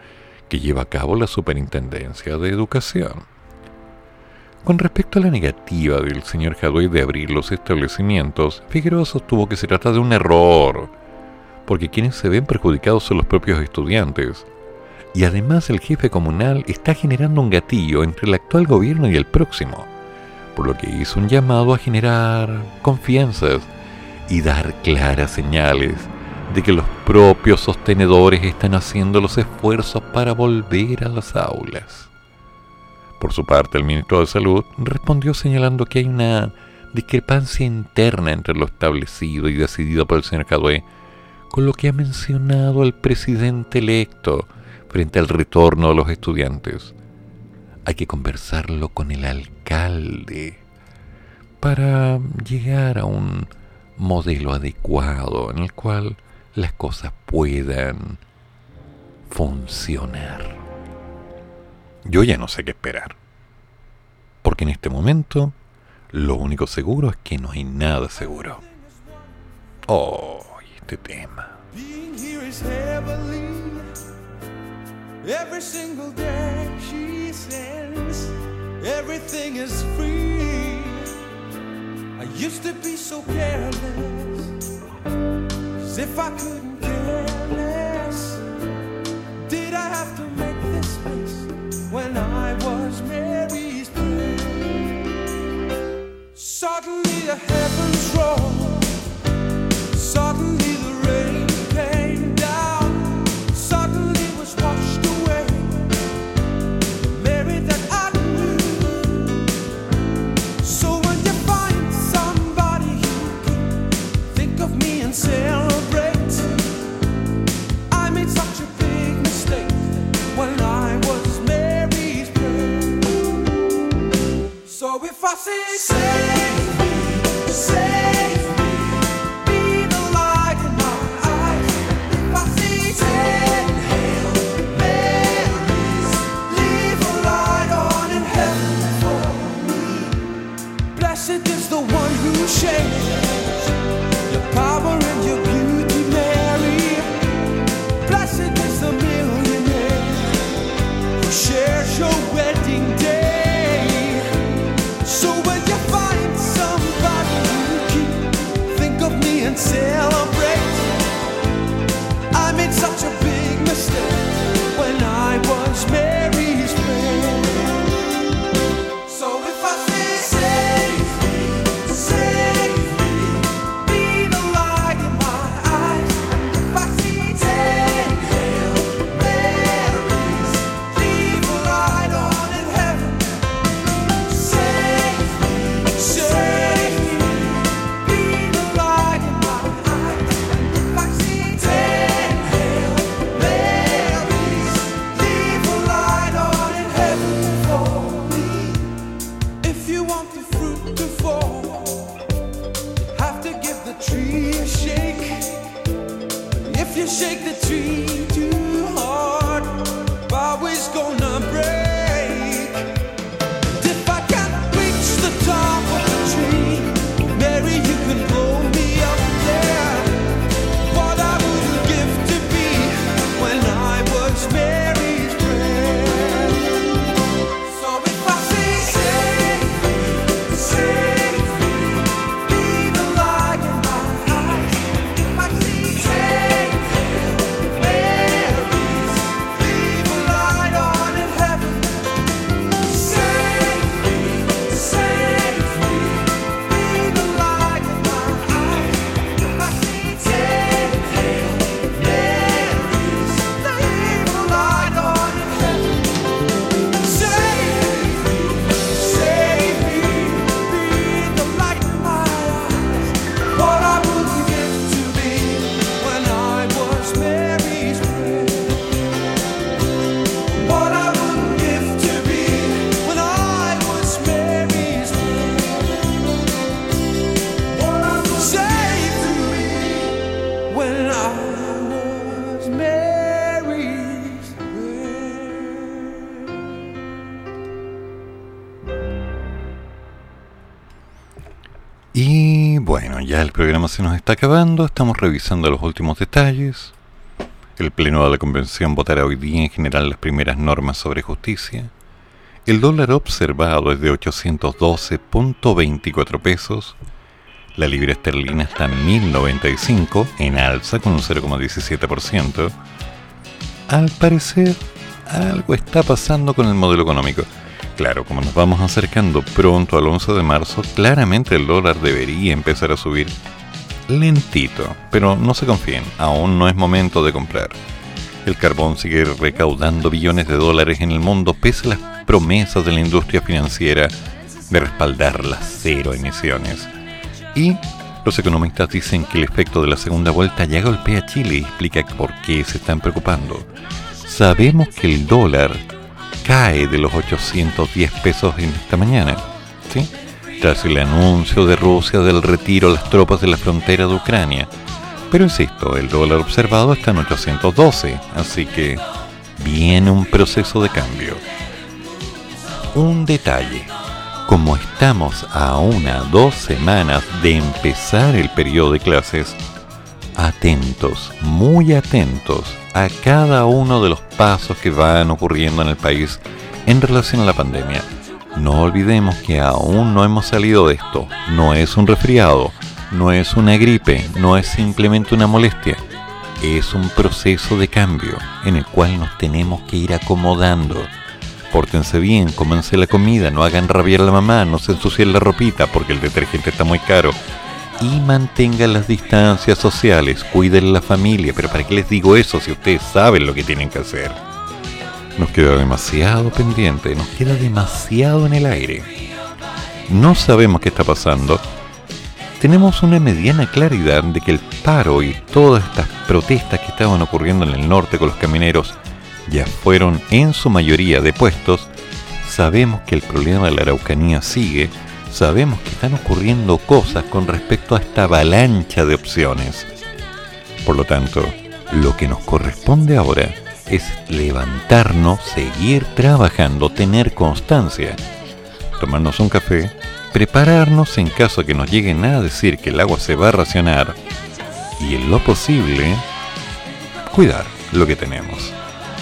que lleva a cabo la Superintendencia de Educación. Con respecto a la negativa del señor Jadwe de abrir los establecimientos, Figueroa sostuvo que se trata de un error, porque quienes se ven perjudicados son los propios estudiantes. Y además el jefe comunal está generando un gatillo entre el actual gobierno y el próximo, por lo que hizo un llamado a generar confianzas y dar claras señales de que los propios sostenedores están haciendo los esfuerzos para volver a las aulas. Por su parte, el ministro de Salud respondió señalando que hay una discrepancia interna entre lo establecido y decidido por el señor Jadwe con lo que ha mencionado el presidente electo frente al retorno de los estudiantes. Hay que conversarlo con el alcalde para llegar a un modelo adecuado en el cual las cosas puedan funcionar. Yo ya no sé qué esperar. Porque en este momento lo único seguro es que no hay nada seguro. Oh, este tema. Every single day she sends, everything is free. I used to be so careless, as if I couldn't care heavens roll. El programa se nos está acabando, estamos revisando los últimos detalles. El Pleno de la Convención votará hoy día en general las primeras normas sobre justicia. El dólar observado es de 812.24 pesos. La libra esterlina está en 1095, en alza con un 0,17%. Al parecer, algo está pasando con el modelo económico. Claro, como nos vamos acercando pronto al 11 de marzo, claramente el dólar debería empezar a subir lentito, pero no se confíen, aún no es momento de comprar. El carbón sigue recaudando billones de dólares en el mundo pese a las promesas de la industria financiera de respaldar las cero emisiones. Y los economistas dicen que el efecto de la segunda vuelta ya golpea a Chile y explica por qué se están preocupando. Sabemos que el dólar cae de los 810 pesos en esta mañana, ¿sí? tras el anuncio de Rusia del retiro de las tropas de la frontera de Ucrania. Pero insisto, el dólar observado está en 812, así que viene un proceso de cambio. Un detalle, como estamos a una dos semanas de empezar el periodo de clases, atentos, muy atentos a cada uno de los pasos que van ocurriendo en el país en relación a la pandemia. No olvidemos que aún no hemos salido de esto. No es un resfriado, no es una gripe, no es simplemente una molestia. Es un proceso de cambio en el cual nos tenemos que ir acomodando. Pórtense bien, cómanse la comida, no hagan rabiar a la mamá, no se ensucien la ropita porque el detergente está muy caro y mantengan las distancias sociales, cuiden la familia, pero ¿para qué les digo eso si ustedes saben lo que tienen que hacer? Nos queda demasiado pendiente, nos queda demasiado en el aire. No sabemos qué está pasando. Tenemos una mediana claridad de que el paro y todas estas protestas que estaban ocurriendo en el norte con los camineros ya fueron en su mayoría depuestos. Sabemos que el problema de la Araucanía sigue, sabemos que están ocurriendo cosas con respecto a esta avalancha de opciones. Por lo tanto, lo que nos corresponde ahora es levantarnos, seguir trabajando, tener constancia, tomarnos un café, prepararnos en caso que nos lleguen a decir que el agua se va a racionar y en lo posible cuidar lo que tenemos.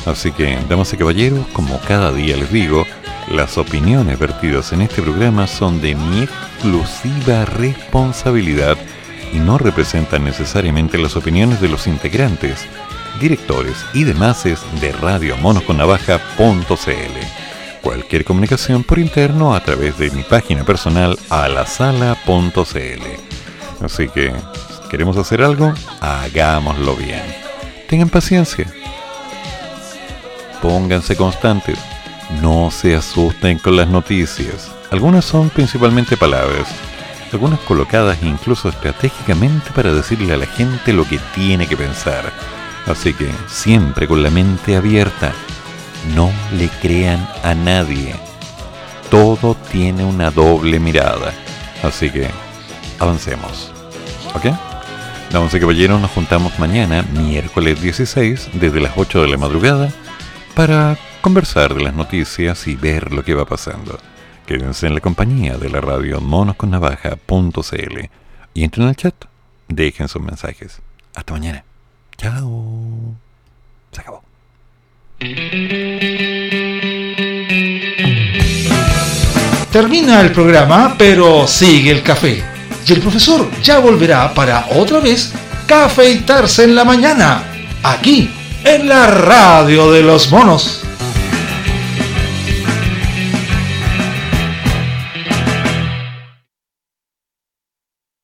Así que, damas y caballeros, como cada día les digo, las opiniones vertidas en este programa son de mi exclusiva responsabilidad y no representan necesariamente las opiniones de los integrantes, directores y demás de Radio Monosconnavaja.cl. Cualquier comunicación por interno a través de mi página personal alasala.cl. Así que, si queremos hacer algo, hagámoslo bien. Tengan paciencia. Pónganse constantes no se asusten con las noticias. Algunas son principalmente palabras, algunas colocadas incluso estratégicamente para decirle a la gente lo que tiene que pensar. Así que siempre con la mente abierta, no le crean a nadie. Todo tiene una doble mirada. Así que avancemos. ¿Ok? Damas caballeros, nos juntamos mañana, miércoles 16, desde las 8 de la madrugada, para conversar de las noticias y ver lo que va pasando. Quédense en la compañía de la radio monosconnavaja.cl y entren al chat, dejen sus mensajes. Hasta mañana. Chao. Se acabó. Termina el programa, pero sigue el café. Y el profesor ya volverá para otra vez cafeitarse en la mañana, aquí, en la radio de los monos.